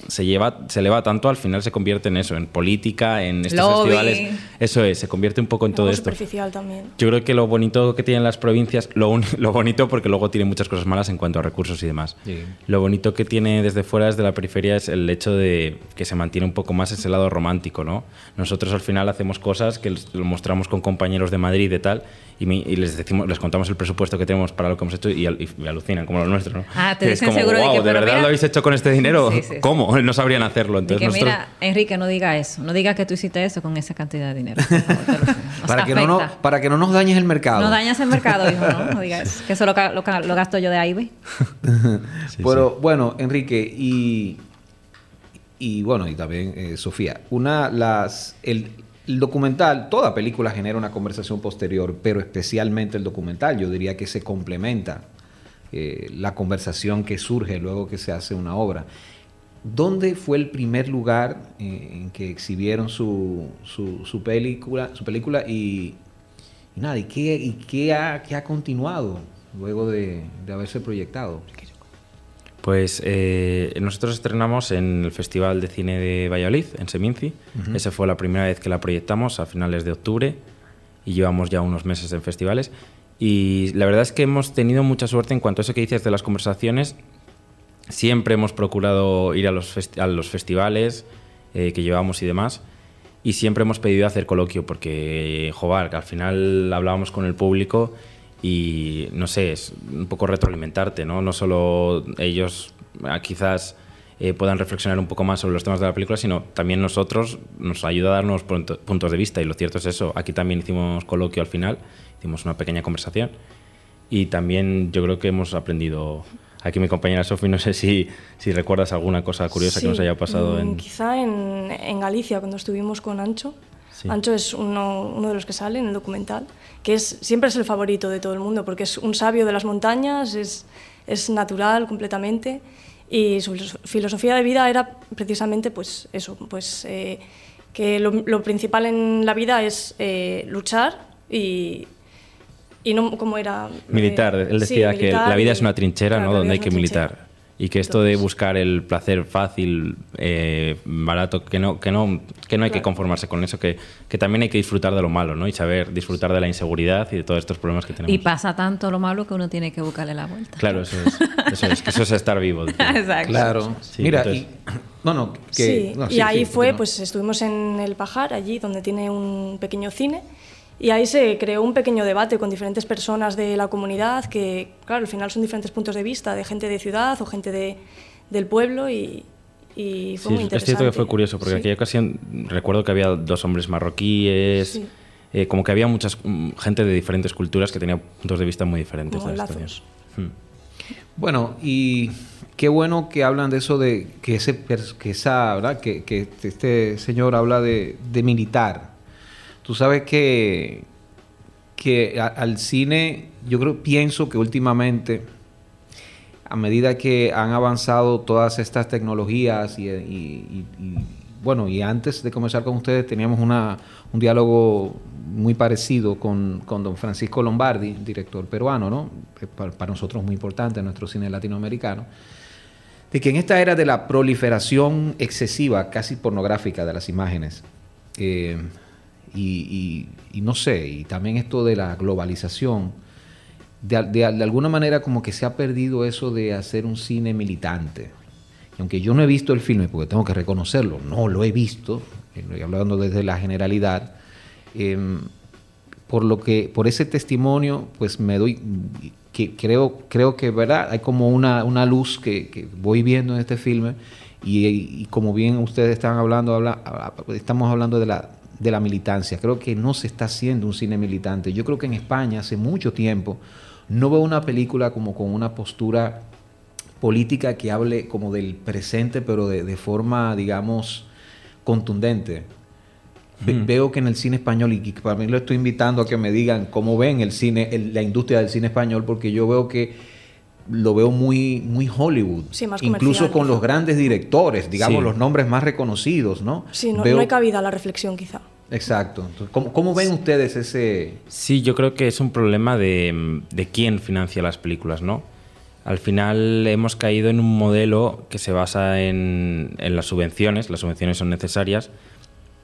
se lleva, se eleva tanto, al final se convierte en eso, en política, en estos Lobby. festivales. Eso es, se convierte un poco en todo Algo esto. superficial también. Yo creo que lo bonito que tienen las provincias, lo, un- lo bonito porque luego tiene muchas cosas malas en cuanto a recursos y demás. Sí. Lo bonito que tiene desde fuera, desde la periferia, es el hecho de que se mantiene un poco más ese lado romántico, ¿no? Nosotros al final hacemos cosas que lo mostramos con compañeros de Madrid y tal, y, mi- y les decimos, les contamos el presupuesto que tenemos para lo que hemos hecho y, al- y alucinan, como lo nuestro, ¿no? Ah, te es dicen como, seguro de "Guau, que, ¿de verdad mira- lo habéis hecho con este dinero? Sí, sí, sí. ¿Cómo? No sabrían hacerlo. Entonces que nosotros- mira, Enrique, no diga eso. No diga que tú hiciste eso con esa cantidad de dinero. por favor, Para que, no, no- afecta. para que no nos dañes el mercado. No dañas el mercado, hijo, ¿no? No diga eso. Que eso lo, gasto yo de ahí. Pero bueno, Enrique, y, y bueno, y también eh, Sofía, una, las, el, el documental, toda película genera una conversación posterior, pero especialmente el documental, yo diría que se complementa eh, la conversación que surge luego que se hace una obra. ¿Dónde fue el primer lugar eh, en que exhibieron su, su, su película, su película y, y nada, ¿y qué, y qué ha, qué ha continuado luego de, de haberse proyectado? Pues eh, nosotros estrenamos en el Festival de Cine de Valladolid, en Seminci. Esa fue la primera vez que la proyectamos a finales de octubre y llevamos ya unos meses en festivales. Y la verdad es que hemos tenido mucha suerte en cuanto a eso que dices de las conversaciones. Siempre hemos procurado ir a los, festivales eh, que llevamos y demás. Y siempre hemos pedido hacer coloquio porque, joder, al final hablábamos con el público y, no sé, es un poco retroalimentarte, ¿no? No solo ellos ah, quizás eh, puedan reflexionar un poco más sobre los temas de la película, sino también nosotros nos ayuda a darnos puntos de vista. Y lo cierto es eso. Aquí también hicimos coloquio al final hicimos una pequeña conversación y también yo creo que hemos aprendido. Aquí mi compañera Sofi, no sé si, si recuerdas alguna cosa curiosa que nos haya pasado mm, en... Quizá en, en Galicia, cuando estuvimos con Ancho. Ancho es uno, uno, de los que sale en el documental, que es, siempre es el favorito de todo el mundo, porque es un sabio de las montañas, es, es natural completamente, y su filosofía de vida era precisamente pues eso, pues eh, que lo, lo, principal en la vida es eh, luchar y, y no como era... Militar, él decía que la vida es una trinchera, ¿no? Donde hay que militar. Y que esto de buscar el placer fácil, eh, barato, que no, que no, que no hay que conformarse con eso, que, que, también hay que disfrutar de lo malo, ¿no? Y saber disfrutar de la inseguridad y de todos estos problemas que tenemos. Y pasa tanto lo malo que uno tiene que buscarle la vuelta. Claro, eso es. Eso es, que eso es estar vivo. Exacto. Claro. Sí, Mira, entonces- y, no, no, que, Sí, no, y sí, ahí sí, fue, pues estuvimos en El Pajar, allí donde tiene un pequeño cine, y ahí se creó un pequeño debate con diferentes personas de la comunidad, que claro, al final son diferentes puntos de vista, de gente de ciudad o gente de, del pueblo, y, y fue Sí, muy es- interesante. es cierto que fue curioso, porque Sí. aquella ocasión recuerdo que había dos hombres marroquíes, Sí. eh, como que había mucha gente de diferentes culturas que tenía puntos de vista muy diferentes. Como de la. Hmm. Bueno, y qué bueno que hablan de eso de que ese que esa, ¿verdad? Que, que este señor habla de, de militar. Tú sabes que que al cine yo creo pienso que últimamente a medida que han avanzado todas estas tecnologías y, bueno y antes de comenzar con ustedes teníamos una, un diálogo muy parecido con, con don Francisco Lombardi, director peruano, ¿no? Que para, nosotros muy importante nuestro cine latinoamericano, de que en esta era de la proliferación excesiva, casi pornográfica de las imágenes, eh, y, no sé, y también esto de la globalización, de, de al- de alguna manera como que se ha perdido eso de hacer un cine militante. Aunque yo no he visto el filme, porque tengo que reconocerlo, no lo he visto, estoy hablando desde la generalidad, em, por lo que, por ese testimonio, pues me doy, que creo, creo que verdad, hay como una, una luz que, voy viendo en este filme, y, y como bien ustedes están hablando, habla- habla- estamos hablando de la, de la militancia. Creo que no se está haciendo un cine militante. Yo creo que en España hace mucho tiempo no veo una película como con una postura política que hable como del presente, pero de, de forma, digamos, contundente. Ve- Hmm. Veo que en el cine español, y para mí lo estoy invitando a que me digan cómo ven el cine, el- la industria del cine español, porque yo veo que lo veo muy, muy Hollywood. Sí, más Incluso con los grandes directores, digamos, Sí. los nombres más reconocidos, ¿no? Sí, no, Veo- no hay cabida a la reflexión quizá. Exacto. ¿cómo, cómo ven ustedes ese...? Sí, yo creo que es un problema de, de quién financia las películas, ¿no? Al final hemos caído en un modelo que se basa en, en las subvenciones, las subvenciones son necesarias,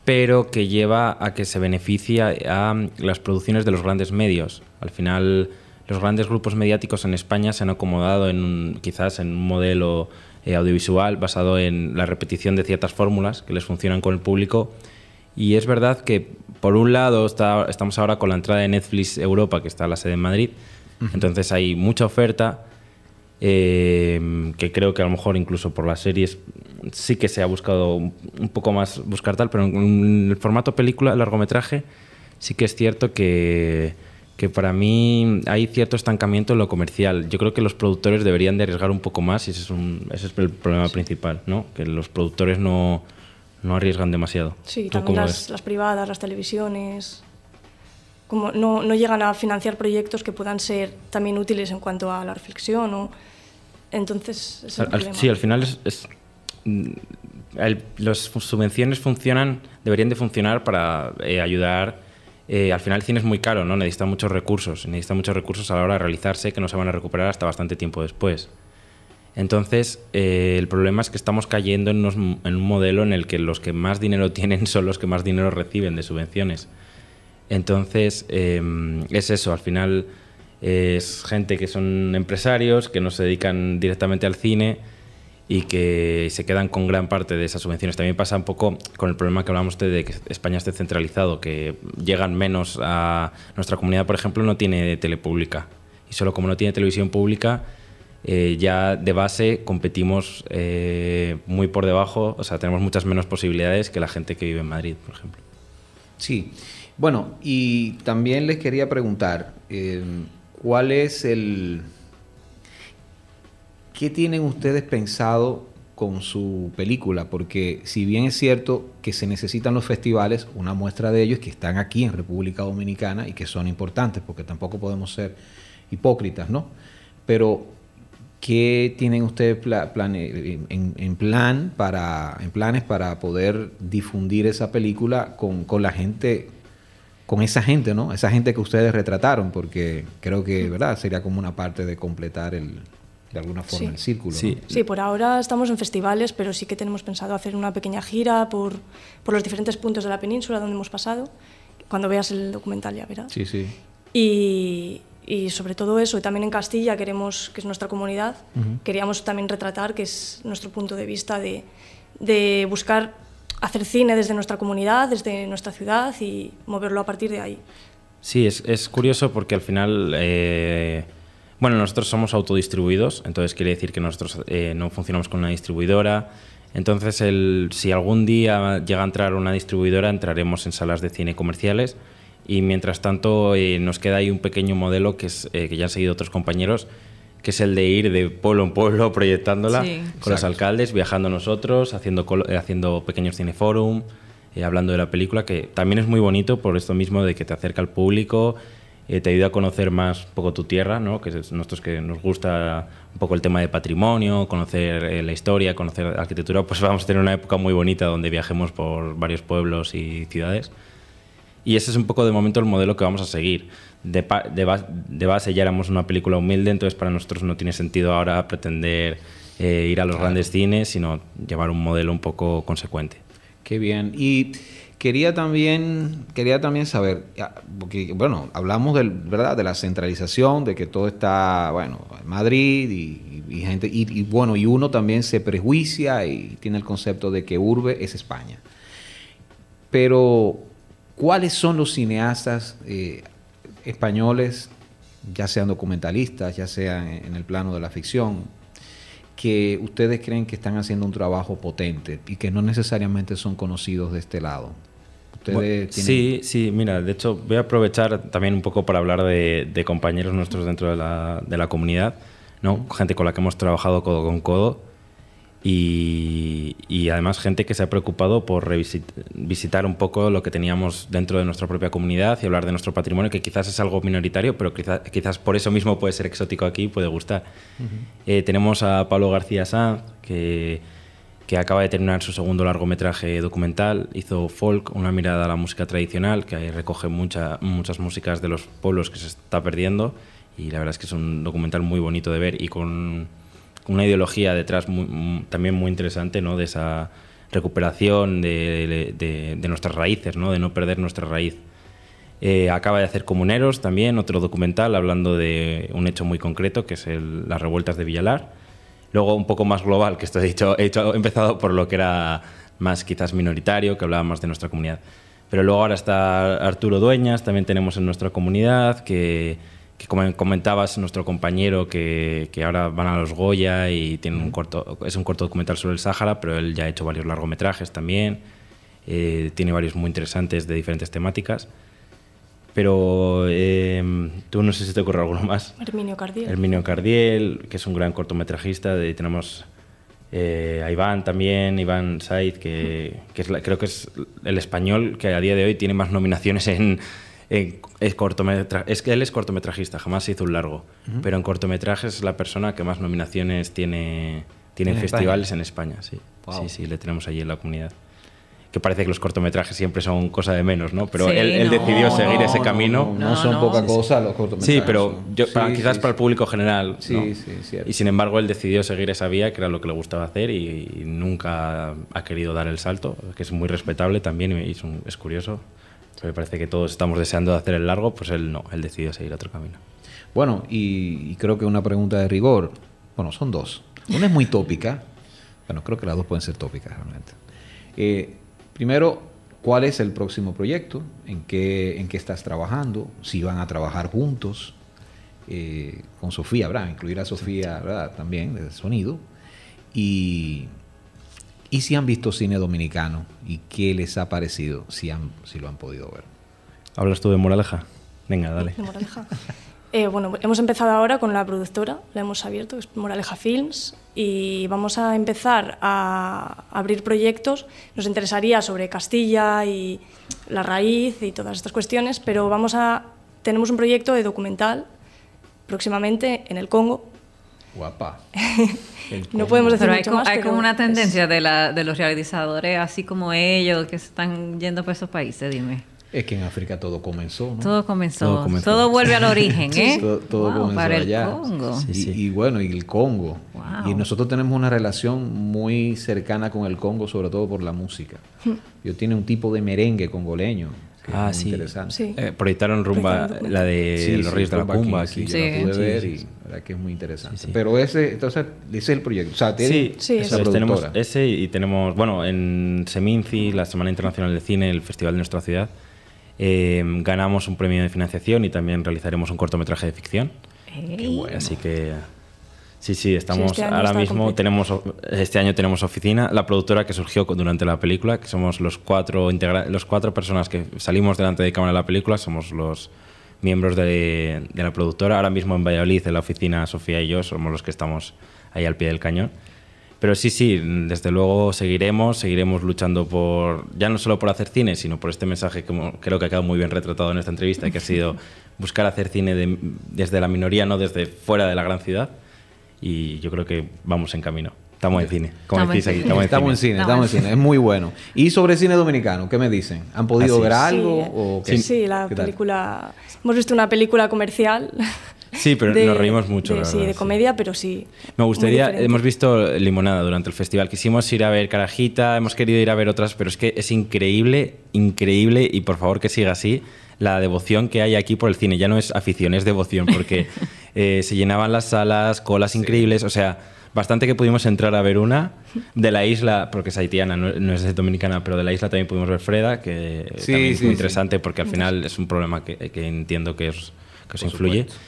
pero que lleva a que se beneficia a las producciones de los grandes medios. Al final los grandes grupos mediáticos en España se han acomodado en un- quizás en un modelo eh, audiovisual basado en la repetición de ciertas fórmulas que les funcionan con el público y es verdad que, por un lado, está- estamos ahora con la entrada de Netflix Europa, que está la sede en Madrid. Entonces hay mucha oferta, eh, que creo que a lo mejor incluso por las series sí que se ha buscado un poco más buscar tal, pero en el formato película, largometraje, sí que es cierto que, que para mí hay cierto estancamiento en lo comercial. Yo creo que los productores deberían de arriesgar un poco más y ese es, un- ese es el problema principal, ¿no? que los productores no, no arriesgan demasiado. Sí, ¿Tú también las, las privadas, las televisiones, como no, no llegan a financiar proyectos que puedan ser también útiles en cuanto a la reflexión. O, entonces, ese es el Al- al- problema. sí, al final es, es- mm, el- las subvenciones funcionan, deberían de funcionar para eh, ayudar. eh, al final el cine es muy caro, ¿no? Necesita muchos recursos, necesita muchos recursos a la hora de realizarse que no se van a recuperar hasta bastante tiempo después. Entonces, eh, el problema es que estamos cayendo en, un modelo en el que los que más dinero tienen son los que más dinero reciben de subvenciones. Entonces, eh, es eso, al final es gente que son empresarios, que no se dedican directamente al cine y que se quedan con gran parte de esas subvenciones. También pasa un poco con el problema que hablamos de que España esté centralizado, que llegan menos a nuestra comunidad, por ejemplo, no tiene tele pública. Y solo como no tiene televisión pública, eh, ya de base competimos eh, muy por debajo, o sea, tenemos muchas menos posibilidades que la gente que vive en Madrid, por ejemplo. Sí. Bueno, y también les quería preguntar, eh, ¿cuál es el... ¿Qué tienen ustedes pensado con su película? Porque si bien es cierto que se necesitan los festivales, una muestra de ellos que están aquí en República Dominicana y que son importantes, porque tampoco podemos ser hipócritas, ¿no? Pero, ¿qué tienen ustedes pla- plane- en, en plan para, en planes para poder difundir esa película con, con la gente, con esa gente, ¿no? Esa gente que ustedes retrataron, porque creo que, ¿verdad? Sería como una parte de completar el, de alguna forma Sí. el círculo. ¿no? Sí, Sí, por ahora estamos en festivales, pero sí que tenemos pensado hacer una pequeña gira por, por los diferentes puntos de la península donde hemos pasado. Cuando veas el documental ya verás. Sí, sí. Y, y sobre todo eso, y también en Castilla queremos, que es nuestra comunidad, queríamos también retratar, que es nuestro punto de vista de, de buscar hacer cine desde nuestra comunidad, desde nuestra ciudad y moverlo a partir de ahí. Sí, es, es curioso porque al final, eh, bueno, nosotros somos autodistribuidos, entonces quiere decir que nosotros eh, no funcionamos con una distribuidora. Entonces, el, si algún día llega a entrar una distribuidora, entraremos en salas de cine comerciales y mientras tanto eh, nos queda ahí un pequeño modelo que, es, eh, que ya han seguido otros compañeros, que es el de ir de pueblo en pueblo proyectándola Sí. con los Exacto. alcaldes, viajando nosotros, haciendo, eh, haciendo pequeños cineforum, eh, hablando de la película, que también es muy bonito por esto mismo de que te acerca al público, eh, te ayuda a conocer más un poco tu tierra, ¿no? que es nosotros que nos gusta un poco el tema de patrimonio, conocer eh, la historia, conocer la arquitectura, pues vamos a tener una época muy bonita donde viajemos por varios pueblos y ciudades. Y ese es un poco de momento el modelo que vamos a seguir. De, base ya éramos una película humilde, entonces para nosotros no tiene sentido ahora pretender eh, ir a los grandes cines, sino llevar un modelo un poco consecuente. Qué bien. Y quería también, quería también saber, porque bueno, hablamos del, ¿verdad? de la centralización, de que todo está, bueno, en Madrid y, y gente, y, y, bueno, y uno también se prejuicia y tiene el concepto de que urbe es España. Pero, ¿cuáles son los cineastas eh, españoles, ya sean documentalistas, ya sean en el plano de la ficción, que ustedes creen que están haciendo un trabajo potente y que no necesariamente son conocidos de este lado? Ustedes Bueno, tienen- Sí, sí, mira, de hecho voy a aprovechar también un poco para hablar de, de compañeros nuestros dentro de la, de la comunidad, ¿no? gente con la que hemos trabajado codo con codo y, y además gente que se ha preocupado por visitar un poco lo que teníamos dentro de nuestra propia comunidad y hablar de nuestro patrimonio, que quizás es algo minoritario, pero quizá- quizás por eso mismo puede ser exótico aquí y puede gustar. Eh, tenemos a Pablo García Sanz, que, que acaba de terminar su segundo largometraje documental. Hizo Folk, una mirada a la música tradicional, que ahí recoge mucha- muchas músicas de los pueblos que se está perdiendo. Y la verdad es que es un documental muy bonito de ver y con una ideología detrás muy- muy- también muy interesante, ¿no? De esa recuperación de, de- de nuestras raíces, ¿no? De no perder nuestra raíz. Eh, acaba de hacer Comuneros también, otro documental hablando de un hecho muy concreto, que es el- las revueltas de Villalar. Luego un poco más global, que esto he dicho, he, hecho- he empezado por lo que era más quizás minoritario, que hablaba más de nuestra comunidad. Pero luego ahora está Arturo Dueñas, también tenemos en nuestra comunidad, que, que como comentabas, nuestro compañero, que, que ahora van a los Goya y tiene un corto, es un corto documental sobre el Sáhara, pero él ya ha hecho varios largometrajes también, eh, tiene varios muy interesantes de diferentes temáticas. Pero eh, tú no sé si te ocurre alguno más. Herminio Cardiel. Herminio Cardiel, que es un gran cortometrajista. De, tenemos eh, a Iván también, Iván Said, que, que es la- creo que es el español que a día de hoy tiene más nominaciones en, en- es cortometra- Es que él es cortometrajista, jamás se hizo un largo. Pero en cortometrajes es la persona que más nominaciones tiene, tiene en ¿En festivales en España. Sí. Wow. sí, sí, le tenemos allí en la comunidad. que parece que los cortometrajes siempre son cosa de menos, ¿no? Pero Sí, él, él no, decidió seguir No, ese no, camino. No, no No, son no. poca cosa los cortometrajes. Sí, pero yo, Sí, para- quizás sí, para el público general. Sí, ¿no? sí, cierto. Y sin embargo, él decidió seguir esa vía, que era lo que le gustaba hacer, y, y nunca ha querido dar el salto, que es muy respetable también y es, un- es curioso. Me parece que todos estamos deseando hacer el largo, pues él no, él decidió seguir otro camino. Bueno, y, y creo que una pregunta de rigor. Bueno, son dos. Una es muy tópica. Bueno, creo que las dos pueden ser tópicas realmente. Eh, primero, ¿cuál es el próximo proyecto? ¿En qué, en qué estás trabajando? Si van a trabajar juntos. eh, con Sofía, ¿verdad? Incluir a Sofía, ¿verdad? También, de sonido. Y, y si han visto cine dominicano y qué les ha parecido, si, han, si lo han podido ver. ¿Hablas tú de Moraleja? Venga, dale. de Moraleja. Eh, bueno, hemos empezado ahora con la productora, la hemos abierto, es Moraleja Films, y vamos a empezar a abrir proyectos. Nos interesaría sobre Castilla y la raíz y todas estas cuestiones, pero vamos a tenemos un proyecto de documental próximamente en el Congo. Guapa. No podemos decir Pero hay, mucho más, hay pero como una es- tendencia de, la, de los realizadores, así como ellos, que se están yendo para esos países, dime. Es que en África todo comenzó, ¿no? Todo comenzó, Todo vuelve al origen, ¿eh? Todo, todo Wow, comenzó para allá. el Congo. Y, Sí, sí. y bueno, y el Congo. Wow. Y nosotros tenemos una relación muy cercana con el Congo, sobre todo por la música. Yo tiene un tipo de merengue congoleño Ah, sí. interesante. Sí. Eh, proyectaron rumba, la de Sí, los sí, Reyes de la Cumba King, aquí. sí, yo la Sí. pude Sí, ver sí, y sí. la verdad que es muy interesante. Sí, sí. Pero ese, entonces, ese es el proyecto. O sea, tiene Sí, Sí, esa eso es, tenemos ese y tenemos, bueno, en Seminci, la Semana Internacional de Cine, el festival de nuestra ciudad, eh, ganamos un premio de financiación y también realizaremos un cortometraje de ficción. Ey, Así que sí, sí, estamos este año ahora mismo tenemos este año tenemos oficina, la productora que surgió durante la película, que somos los cuatro integra los cuatro personas que salimos delante de cámara de la película, somos los miembros de, de la productora. Ahora mismo en Valladolid, en la oficina, Sofía y yo somos los que estamos ahí al pie del cañón. Pero sí, sí, desde luego seguiremos, seguiremos luchando por, ya no solo por hacer cine, sino por este mensaje que creo que ha quedado muy bien retratado en esta entrevista, que ha sido buscar hacer cine de- desde la minoría, no desde fuera de la gran ciudad. Y yo creo que vamos en camino. Estamos en cine, como Estamos decís en aquí. cine. Estamos en Estamos en cine. cine, estamos en cine. Es muy bueno. Y sobre cine dominicano, ¿qué me dicen? ¿Han podido Así ver es. algo? Sí, o qué? sí, la ¿Qué tal? película. Hemos visto una película comercial. Sí, pero nos reímos mucho, de- la sí, verdad, de sí. comedia, pero sí. Me gustaría, hemos visto Limonada durante el festival, quisimos ir a ver Carajita, hemos querido ir a ver otras, pero es que es increíble, increíble, y por favor que siga así, la devoción que hay aquí por el cine. Ya no es afición, es devoción, porque eh, se llenaban las salas, colas increíbles, o sea, bastante que pudimos entrar a ver una de la isla, porque es haitiana, no, no es dominicana, pero de la isla también pudimos ver Freda, que Sí, también es sí, muy sí. interesante, porque al final es un problema que, que entiendo que os, que os influye. supuesto.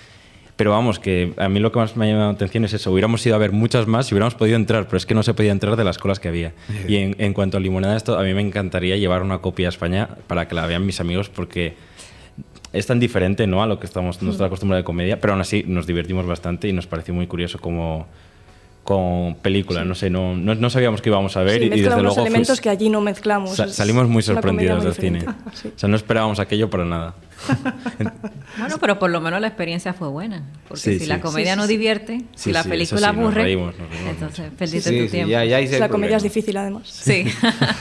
Pero vamos, que a mí lo que más me ha llamado la atención es eso. Hubiéramos ido a ver muchas más si hubiéramos podido entrar, pero es que no se podía entrar de las colas que había. Y en, en cuanto a limonada, esto a mí me encantaría llevar una copia a España para que la vean mis amigos, porque es tan diferente ¿no? a lo que estamos nuestra costumbre de comedia, pero aún así nos divertimos bastante y nos pareció muy curioso como con película, no sé, no, no, no sabíamos que íbamos a ver Sí, y, desde unos luego fui- elementos que allí no mezclamos. sa- salimos muy sorprendidos del cine. Sí. O sea, no esperábamos aquello para nada. Bueno, pero por lo menos la experiencia fue buena. Porque Sí, si sí. la comedia Sí, no sí, sí. divierte, Sí, si la sí, película sí, nos aburre, reímos, nos reímos entonces perdiste Sí, tu sí, tiempo. ya, ya La comedia es difícil, además. Sí.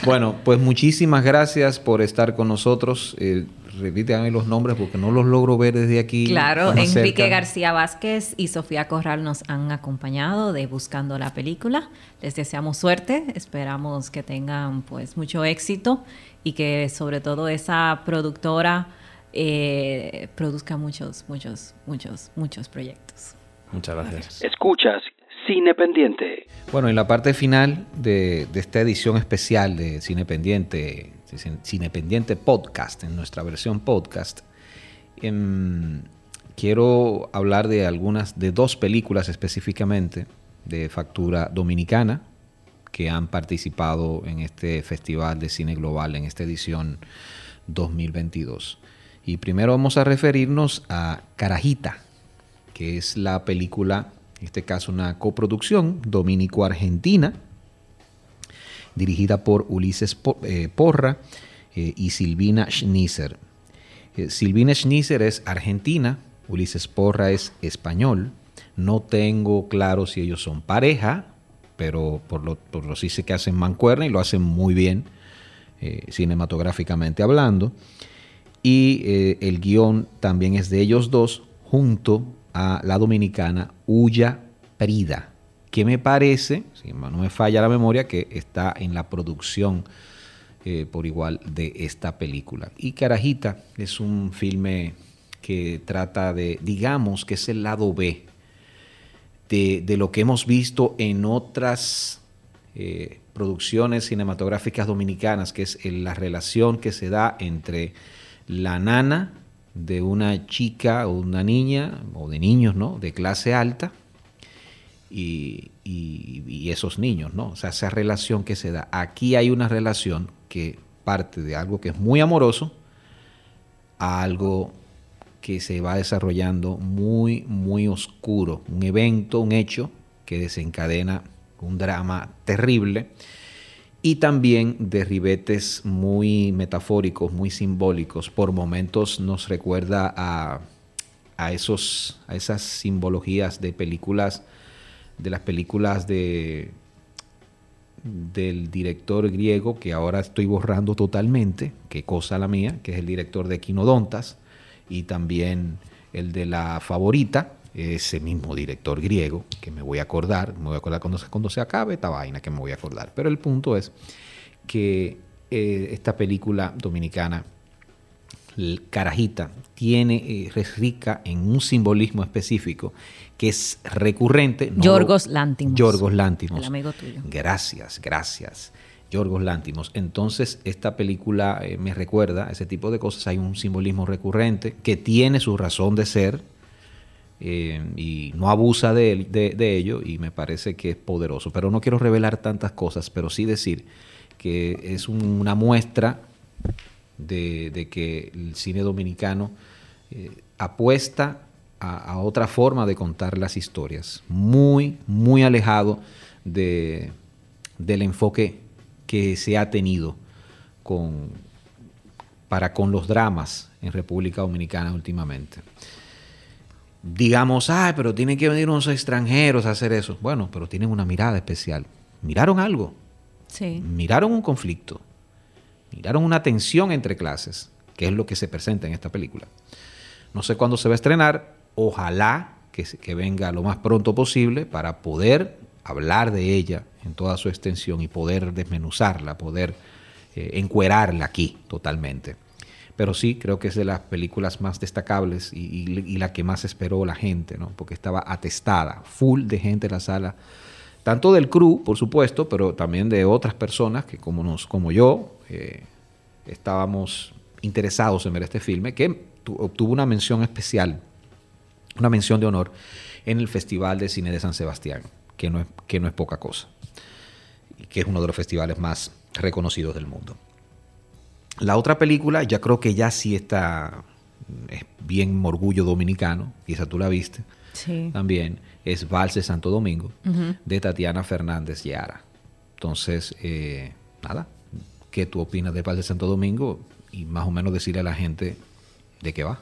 Bueno, pues muchísimas gracias por estar con nosotros. Eh, repítame los nombres porque no los logro ver desde aquí. Claro, Enrique cerca. García Vázquez y Sofía Corral nos han acompañado de Buscando la Película. Les deseamos suerte, esperamos que tengan pues mucho éxito y que sobre todo esa productora eh, produzca muchos, muchos, muchos, muchos proyectos. Muchas gracias. Escuchas Cine Pendiente. Bueno, en la parte final de, de esta edición especial de Cine Pendiente, Cine- Cine Pendiente Podcast, en nuestra versión podcast, em, quiero hablar de algunas, de dos películas específicamente de factura dominicana que han participado en este Festival de Cine Global, en esta edición 2022. Y primero vamos a referirnos a Carajita, que es la película, en este caso una coproducción dominico-argentina, dirigida por Ulises eh, Porra eh, y Silvina Schnisser. Eh, Silvina Schnisser es argentina, Ulises Porra es español. No tengo claro si ellos son pareja, pero por lo, por lo sí sé que hacen mancuerna y lo hacen muy bien. cinematográficamente hablando. Y el guion también es de ellos dos, junto a la dominicana Uya Prida, que me parece, si no me falla la memoria, que está en la producción eh, por igual de esta película. Y Carajita es un filme que trata de, digamos que es el lado B de, lo que hemos visto en otras eh, producciones cinematográficas dominicanas, que es la relación que se da entre la nana de una chica o una niña, o de niños, ¿no? De clase alta, y, y, esos niños, ¿no? O sea, esa relación que se da. Aquí hay una relación que parte de algo que es muy amoroso a algo que se va desarrollando muy, muy oscuro. Un evento, un hecho que desencadena un drama terrible y también de ribetes muy metafóricos, muy simbólicos. Por momentos nos recuerda a, a, esos, a esas simbologías de películas, de las películas de, del director griego que ahora estoy borrando totalmente, qué cosa la mía, que es el director de Quinodontas y también el de la favorita, ese mismo director griego, que me voy a acordar, me voy a acordar cuando, cuando se acabe esta vaina que me voy a acordar. Pero el punto es que eh, esta película dominicana, Carajita, tiene, eh, es rica en un simbolismo específico que es recurrente. Yorgos Lántimos. Yorgos Lántimos. El amigo tuyo. Gracias, gracias. Yorgos Lántimos. Entonces, esta película eh, me recuerda a ese tipo de cosas. Hay un simbolismo recurrente que tiene su razón de ser eh, y no abusa de, de, ello y me parece que es poderoso. Pero no quiero revelar tantas cosas, pero sí decir que es una muestra de, que el cine dominicano eh, apuesta a, otra forma de contar las historias, muy, muy alejado de, del enfoque que se ha tenido con, para con los dramas en República Dominicana últimamente. Digamos, ay, pero tienen que venir unos extranjeros a hacer eso. Bueno, pero tienen una mirada especial. Miraron algo. Sí. Miraron un conflicto. Miraron una tensión entre clases, que es lo que se presenta en esta película. No sé cuándo se va a estrenar, Ojalá que, venga lo más pronto posible para poder hablar de ella en toda su extensión y poder desmenuzarla, poder eh, encuerarla aquí totalmente. Pero sí, creo que es de las películas más destacables y, la que más esperó la gente, ¿no? porque estaba atestada, full de gente en la sala, tanto del crew, por supuesto, pero también de otras personas que como, nos, como yo eh, estábamos interesados en ver este filme, que obtuvo una mención especial una mención de honor en el Festival de Cine de San Sebastián, que no es, que no es poca cosa, y que es uno de los festivales más reconocidos del mundo. La otra película, ya creo que ya sí está, es bien orgullo dominicano, quizá tú la viste, también, es Valse Santo Domingo, de Tatiana Fernández Yara. Entonces, eh, nada, ¿qué tú opinas de Valse Santo Domingo? Y más o menos decirle a la gente de qué va.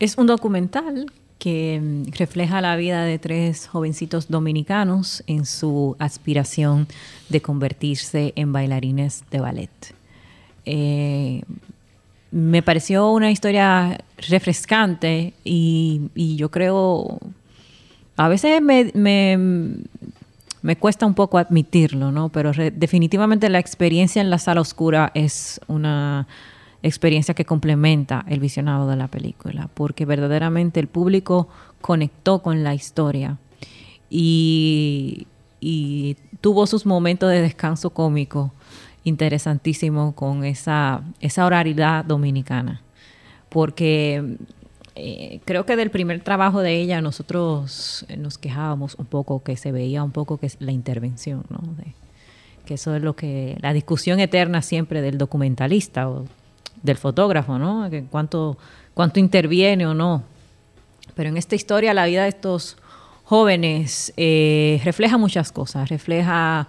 Es un documental que mm, refleja la vida de tres jovencitos dominicanos en su aspiración de convertirse en bailarines de ballet. Eh, me pareció una historia refrescante y, yo creo, a veces me, cuesta un poco admitirlo, ¿no? Pero definitivamente la experiencia en la sala oscura es una experiencia que complementa el visionado de la película, porque verdaderamente el público conectó con la historia y, tuvo sus momentos de descanso cómico interesantísimo con esa, esa dominicana, porque eh, creo que del primer trabajo de ella nosotros nos quejábamos un poco que se veía un poco que es la intervención, ¿no? que eso es lo que la discusión eterna siempre del documentalista o del fotógrafo, ¿no? Que cuánto, cuánto interviene o no. Pero en esta historia la vida de estos jóvenes eh, refleja muchas cosas, refleja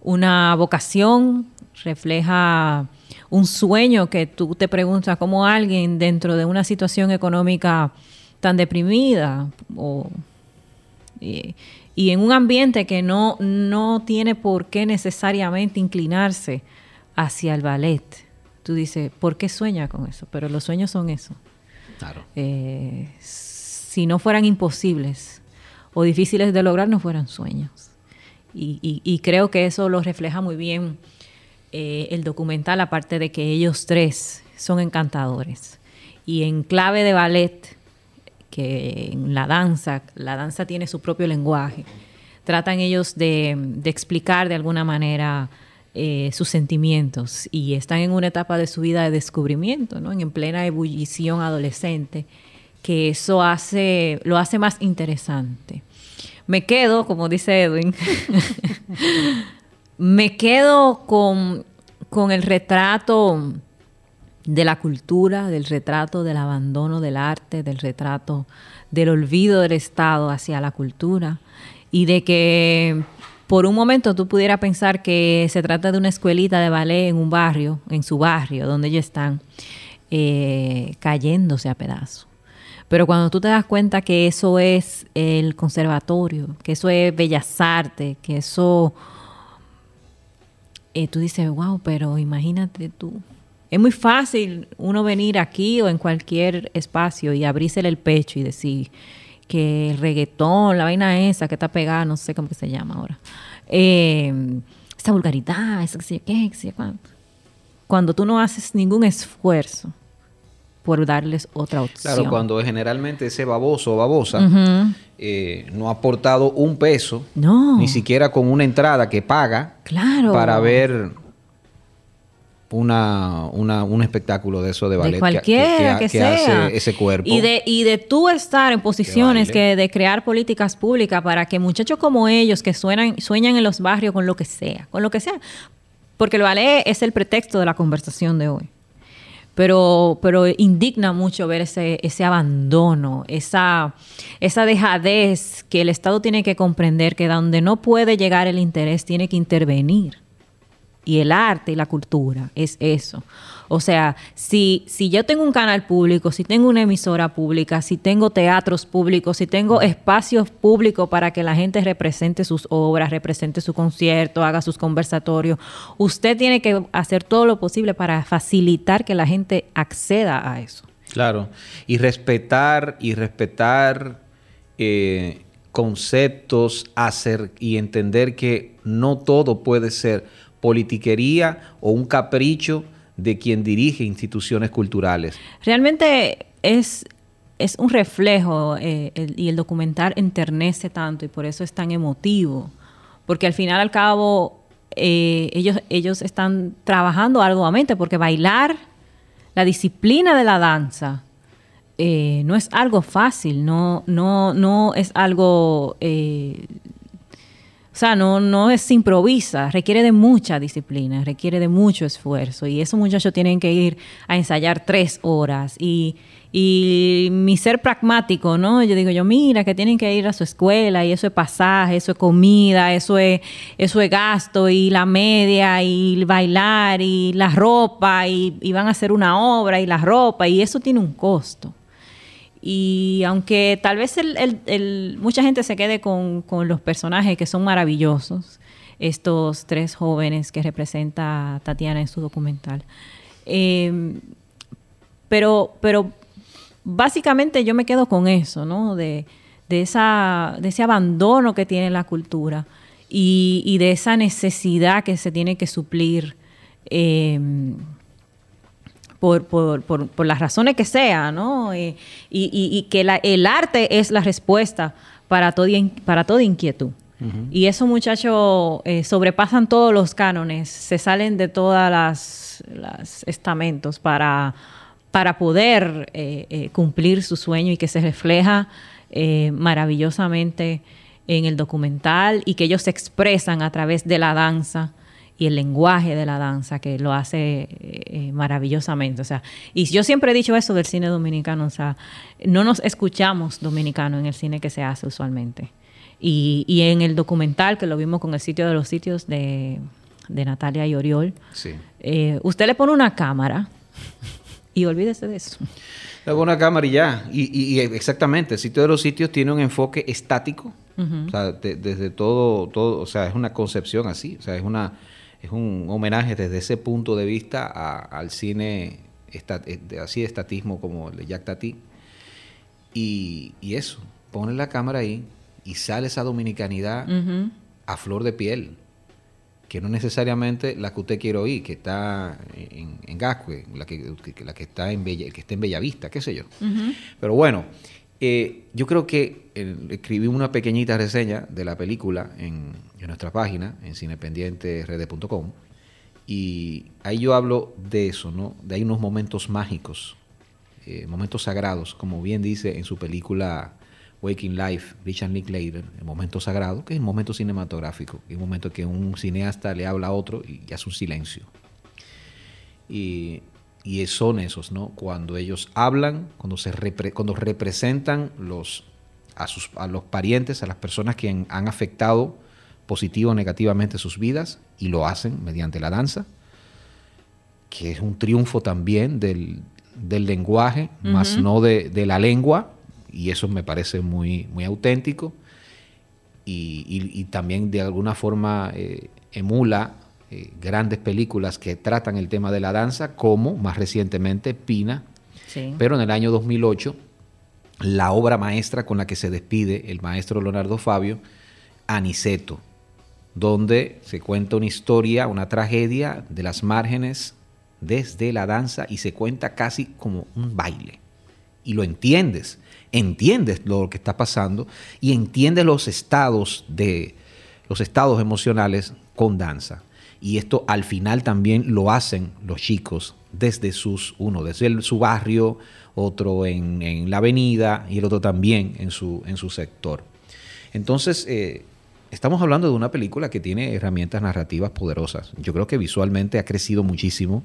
una vocación, refleja un sueño que tú te preguntas cómo alguien dentro de una situación económica tan deprimida y, y, en un ambiente que no, no tiene por qué necesariamente inclinarse hacia el ballet, tú dices, ¿por qué sueña con eso? Pero los sueños son eso. Claro. Eh, si no fueran imposibles o difíciles de lograr, no fueran sueños. Y, y- y creo que eso lo refleja muy bien eh, el documental, aparte de que ellos tres son encantadores. Y en clave de ballet, que la danza, la danza tiene su propio lenguaje, tratan ellos de, explicar de alguna manera eh, sus sentimientos y están en una etapa de su vida de descubrimiento, en plena ebullición adolescente, que eso hace, lo hace más interesante. Me quedo, como dice Edwin, me quedo con, con el retrato de la cultura, del retrato del abandono del arte, del retrato del olvido del Estado hacia la cultura y de que por un momento tú pudieras pensar que se trata de una escuelita de ballet en un barrio, en su barrio, donde ellos están eh, cayéndose a pedazos. Pero cuando tú te das cuenta que eso es el conservatorio, que eso es Bellas Artes, que eso eh, tú dices, wow, pero imagínate tú. Es muy fácil uno venir aquí o en cualquier espacio y abrírsele el pecho y decir que el reggaetón, la vaina esa que está pegada, no sé cómo que se llama ahora, eh, esa vulgaridad, esa que cuánto. Cuando tú no haces ningún esfuerzo por darles otra opción. Claro, cuando generalmente ese baboso o babosa eh, no ha aportado un peso, No. ni siquiera con una entrada que paga Claro. para ver una, una- un espectáculo de eso de ballet de cualquiera que, que, que sea hace ese cuerpo. y de y de tú estar en posiciones que de crear políticas públicas para que muchachos como ellos que suenan sueñan en los barrios con lo que sea con lo que sea porque el ballet es el pretexto de la conversación de hoy pero pero indigna mucho ver ese ese abandono esa esa dejadez que el Estado tiene que comprender que donde no puede llegar el interés tiene que intervenir y el arte y la cultura es eso. O sea, si, si yo tengo un canal público, si tengo una emisora pública, si tengo teatros públicos, si tengo espacios públicos para que la gente represente sus obras, represente su concierto, haga sus conversatorios, usted tiene que hacer todo lo posible para facilitar que la gente acceda a eso. Claro. Y respetar, y respetar eh, conceptos, hacer y entender que no todo puede ser politiquería o un capricho de quien dirige instituciones culturales. Realmente es, es un reflejo eh, y el documental enternece tanto y por eso es tan emotivo. Porque al final, al cabo, eh, ellos, ellos están trabajando arduamente porque bailar, la disciplina de la danza, eh, no es algo fácil, no, no, no es algo... o sea, no, no es improvisa, requiere de mucha disciplina, requiere de mucho esfuerzo. Y esos muchachos tienen que ir a ensayar tres horas. Y, y mi ser pragmático, ¿no? Yo digo, yo, mira, que tienen que ir a su escuela y eso es pasaje, eso es comida, eso es, eso es gasto y la media y bailar y la ropa y, y van a hacer una obra y la ropa y eso tiene un costo. Y aunque tal vez el- mucha gente se quede con, los personajes que son maravillosos, estos tres jóvenes que representa Tatiana en su documental. eh, pero, pero básicamente yo me quedo con eso, ¿no? De, de, esa, de ese abandono que tiene la cultura y, de esa necesidad que se tiene que suplir. eh, por, por, por, por las razones que sea, ¿no? Y, y- y que la- el arte es la respuesta para, todo, para toda inquietud. Y esos muchachos eh, sobrepasan todos los cánones, se salen de todas las, las estamentos para, para poder eh, eh, cumplir su sueño y que se refleja maravillosamente en el documental y que ellos se expresan a través de la danza y el lenguaje de la danza que lo hace eh, eh, maravillosamente. O sea, y yo siempre he dicho eso del cine dominicano, o sea, no nos escuchamos dominicanos en el cine que se hace usualmente. Y, y en el documental que lo vimos con el sitio de los sitios de, de Natalia y Oriol, Sí. eh, usted le pone una cámara y olvídese de eso. Luego una cámara y ya. Y, y- y exactamente, el sitio de los sitios tiene un enfoque estático. O sea, de- desde todo, todo, o sea, es una concepción así. O sea, es una, es un homenaje desde ese punto de vista a- al cine eh, así de estatismo como el de Jack Tati. Y, y eso, pone la cámara ahí y sale esa dominicanidad a flor de piel, que no necesariamente la que usted quiere oír, que está en, en Gascue, la que, que- la que está en Bella, que está en Bellavista, qué sé yo. Pero bueno, eh, yo creo que eh, escribí una pequeñita reseña de la película en, en nuestra página, en cinependienterd.com, y ahí yo hablo de eso, ¿no? De ahí unos momentos mágicos, eh, momentos sagrados, como bien dice en su película Waking Life, Richard Linklater, el momento sagrado, que es el momento cinematográfico, el momento que un cineasta le habla a otro y hace un silencio. Y, y son esos, ¿no? Cuando ellos hablan, cuando, se repre- cuando representan los, a, sus, a los parientes, a las personas que han, han afectado positivo o negativamente sus vidas, y lo hacen mediante la danza, que es un triunfo también del, del lenguaje, más no de, de la lengua, y eso me parece muy, muy auténtico, y, y- y también de alguna forma eh, emula eh, grandes películas que tratan el tema de la danza, como más recientemente Pina, Sí. pero en el año 2008, la obra maestra con la que se despide el maestro Leonardo Fabio, Aniceto, donde se cuenta una historia, una tragedia de las márgenes desde la danza y se cuenta casi como un baile. Y lo entiendes, entiendes lo que está pasando y entiendes los estados de los estados emocionales con danza. Y esto al final también lo hacen los chicos desde sus, uno desde el- su barrio, otro en, en la avenida y el otro también en su, en su sector. Entonces, eh, estamos hablando de una película que tiene herramientas narrativas poderosas. Yo creo que visualmente ha crecido muchísimo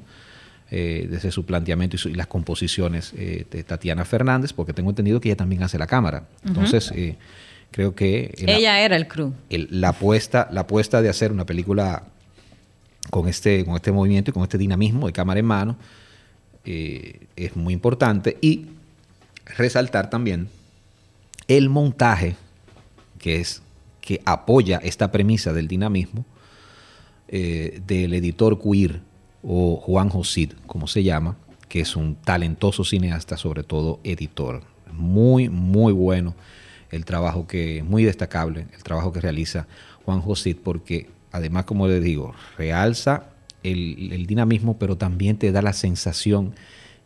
eh, desde su planteamiento y, su- y las composiciones eh, de Tatiana Fernández, porque tengo entendido que ella también hace la cámara. Entonces, eh, creo que el- Ella era el crew. el- la, apuesta, la apuesta de hacer una película con este, con este movimiento y con este dinamismo de cámara en mano eh, es muy importante. Y resaltar también el montaje, que es que apoya esta premisa del dinamismo eh, del editor queer o Juan Josid, como se llama, que es un talentoso cineasta, sobre todo editor. Muy, muy bueno el trabajo que, muy destacable el trabajo que realiza Juan Josid, porque además, como le digo, realza el, el dinamismo, pero también te da la sensación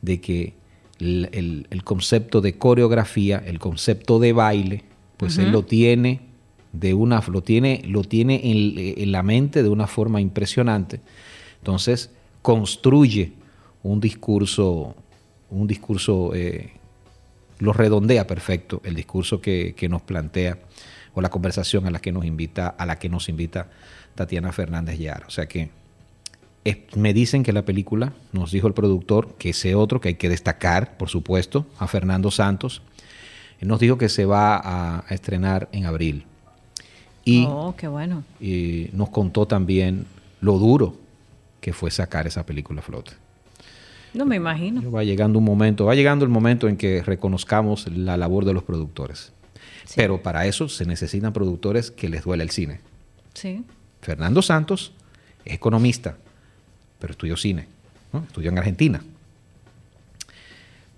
de que el, el- el concepto de coreografía, el concepto de baile, pues él lo tiene de una, lo tiene, lo tiene en, en la mente de una forma impresionante. Entonces, construye un discurso, un discurso, eh, lo redondea perfecto, el discurso que, que nos plantea, o la conversación a la que nos invita, a la que nos invita Tatiana Fernández Yara. O sea que es- me dicen que la película, nos dijo el productor, que ese otro que hay que destacar, por supuesto, a Fernando Santos, él nos dijo que se va a, a estrenar en abril. Y oh, qué bueno. y nos contó también lo duro que fue sacar esa película a flote. No me imagino. Va llegando un momento, va llegando el momento en que reconozcamos la labor de los productores. Pero para eso se necesitan productores que les duele el cine. Sí. Fernando Santos es economista, pero estudió cine, estudió en Argentina.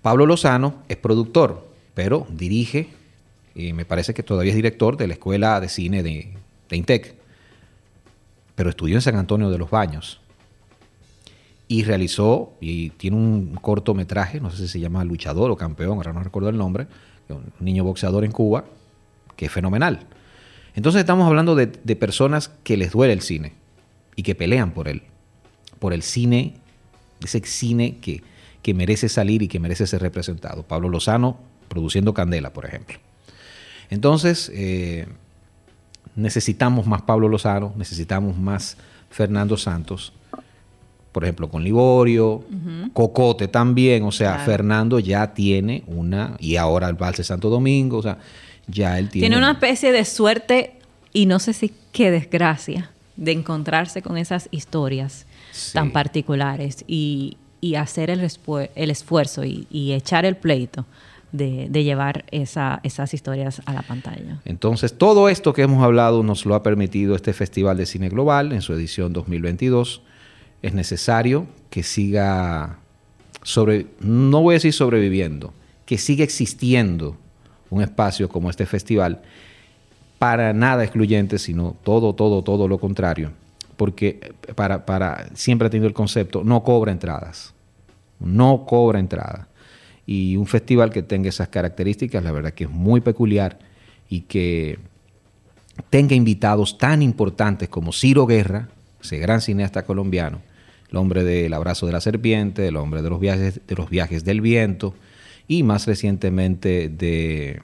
Pablo Lozano es productor, pero dirige, y me parece que todavía es director de la Escuela de Cine de, de Intec, pero estudió en San Antonio de los Baños. Y realizó, y tiene un cortometraje, no sé si se llama Luchador o Campeón, ahora no recuerdo el nombre, un niño boxeador en Cuba, que es fenomenal. Entonces estamos hablando de, de personas que les duele el cine y que pelean por él, por el cine, ese cine que, que merece salir y que merece ser representado. Pablo Lozano produciendo Candela, por ejemplo. Entonces, eh, necesitamos más Pablo Lozano, necesitamos más Fernando Santos, por ejemplo, con Liborio, Cocote también, o sea, Claro. Fernando ya tiene una, y ahora el Valse Santo Domingo, o sea, ya él tiene... Tiene una especie de suerte y no sé si qué desgracia de encontrarse con esas historias Sí. tan particulares y, y hacer el, el esfuerzo y, y echar el pleito de, de llevar esa- esas historias a la pantalla. Entonces, todo esto que hemos hablado nos lo ha permitido este Festival de Cine Global en su edición 2022. Es necesario que siga sobre, no voy a decir sobreviviendo, que siga existiendo un espacio como este festival, para nada excluyente, sino todo, todo, todo lo contrario, porque para, para, siempre ha tenido el concepto, no cobra entradas, no cobra entrada. Y un festival que tenga esas características, la verdad que es muy peculiar y que tenga invitados tan importantes como Ciro Guerra, ese gran cineasta colombiano, el hombre del abrazo de la serpiente, el hombre de los viajes, de los viajes del viento, y más recientemente de,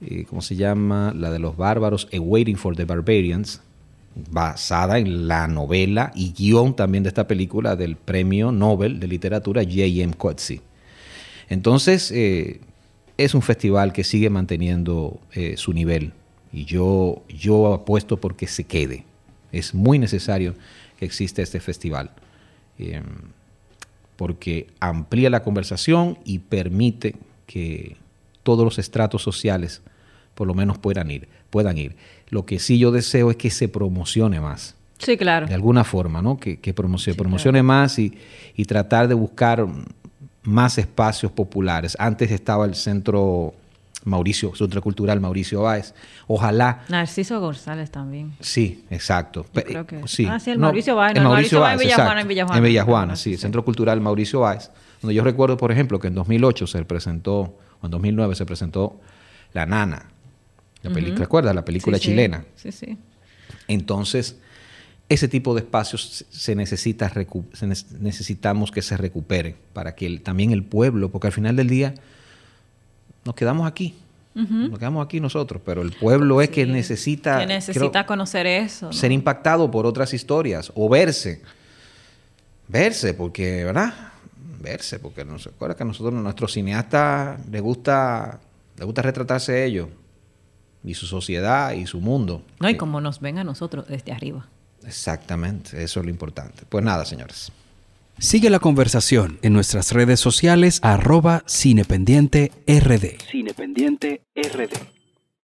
eh, ¿cómo se llama? La de los bárbaros, A Waiting for the Barbarians, basada en la novela y guion también de esta película del premio Nobel de Literatura J.M. Coetzee. Entonces, eh, es un festival que sigue manteniendo eh, su nivel y yo, yo apuesto porque se quede. Es muy necesario que exista este festival eh, porque amplía la conversación y permite que todos los estratos sociales por lo menos puedan ir, puedan ir. Lo que sí yo deseo es que se promocione más. Sí, claro. De alguna forma, ¿no? Que, que promocione, promocione más y, y tratar de buscar más espacios populares. Antes estaba el centro Mauricio, Centro Cultural Mauricio Báez. Ojalá. Narciso González también. Sí, exacto. Yo creo que- Sí. Ah, sí, el No, Mauricio Báez, el no, el Mauricio Mauricio Báez en Báez, Villajuana, en Villajuana. En Villajuana, Ah, sí, Centro Cultural Mauricio Báez. Donde yo recuerdo, por ejemplo, que en 2008 se presentó, o en 2009 se presentó La Nana. La película. ¿recuerdas? La película Sí, chilena. Sí, sí. Entonces, ese tipo de espacios se- necesita se necesitamos que se recuperen para que el- también el pueblo, porque al final del día nos quedamos aquí, nos quedamos aquí nosotros, pero el pueblo es que necesita, Que necesita creo, conocer eso. ¿no? ser impactado por otras historias o verse, verse, porque, ¿verdad? Verse, porque no se acuerda que a nosotros, a nuestros cineastas, les gusta, les gusta retratarse ellos y su sociedad y su mundo. No, y como nos ven a nosotros desde arriba. Exactamente, eso es lo importante. Pues nada, señores. Sigue la conversación en nuestras redes sociales arroba cinependiente rd.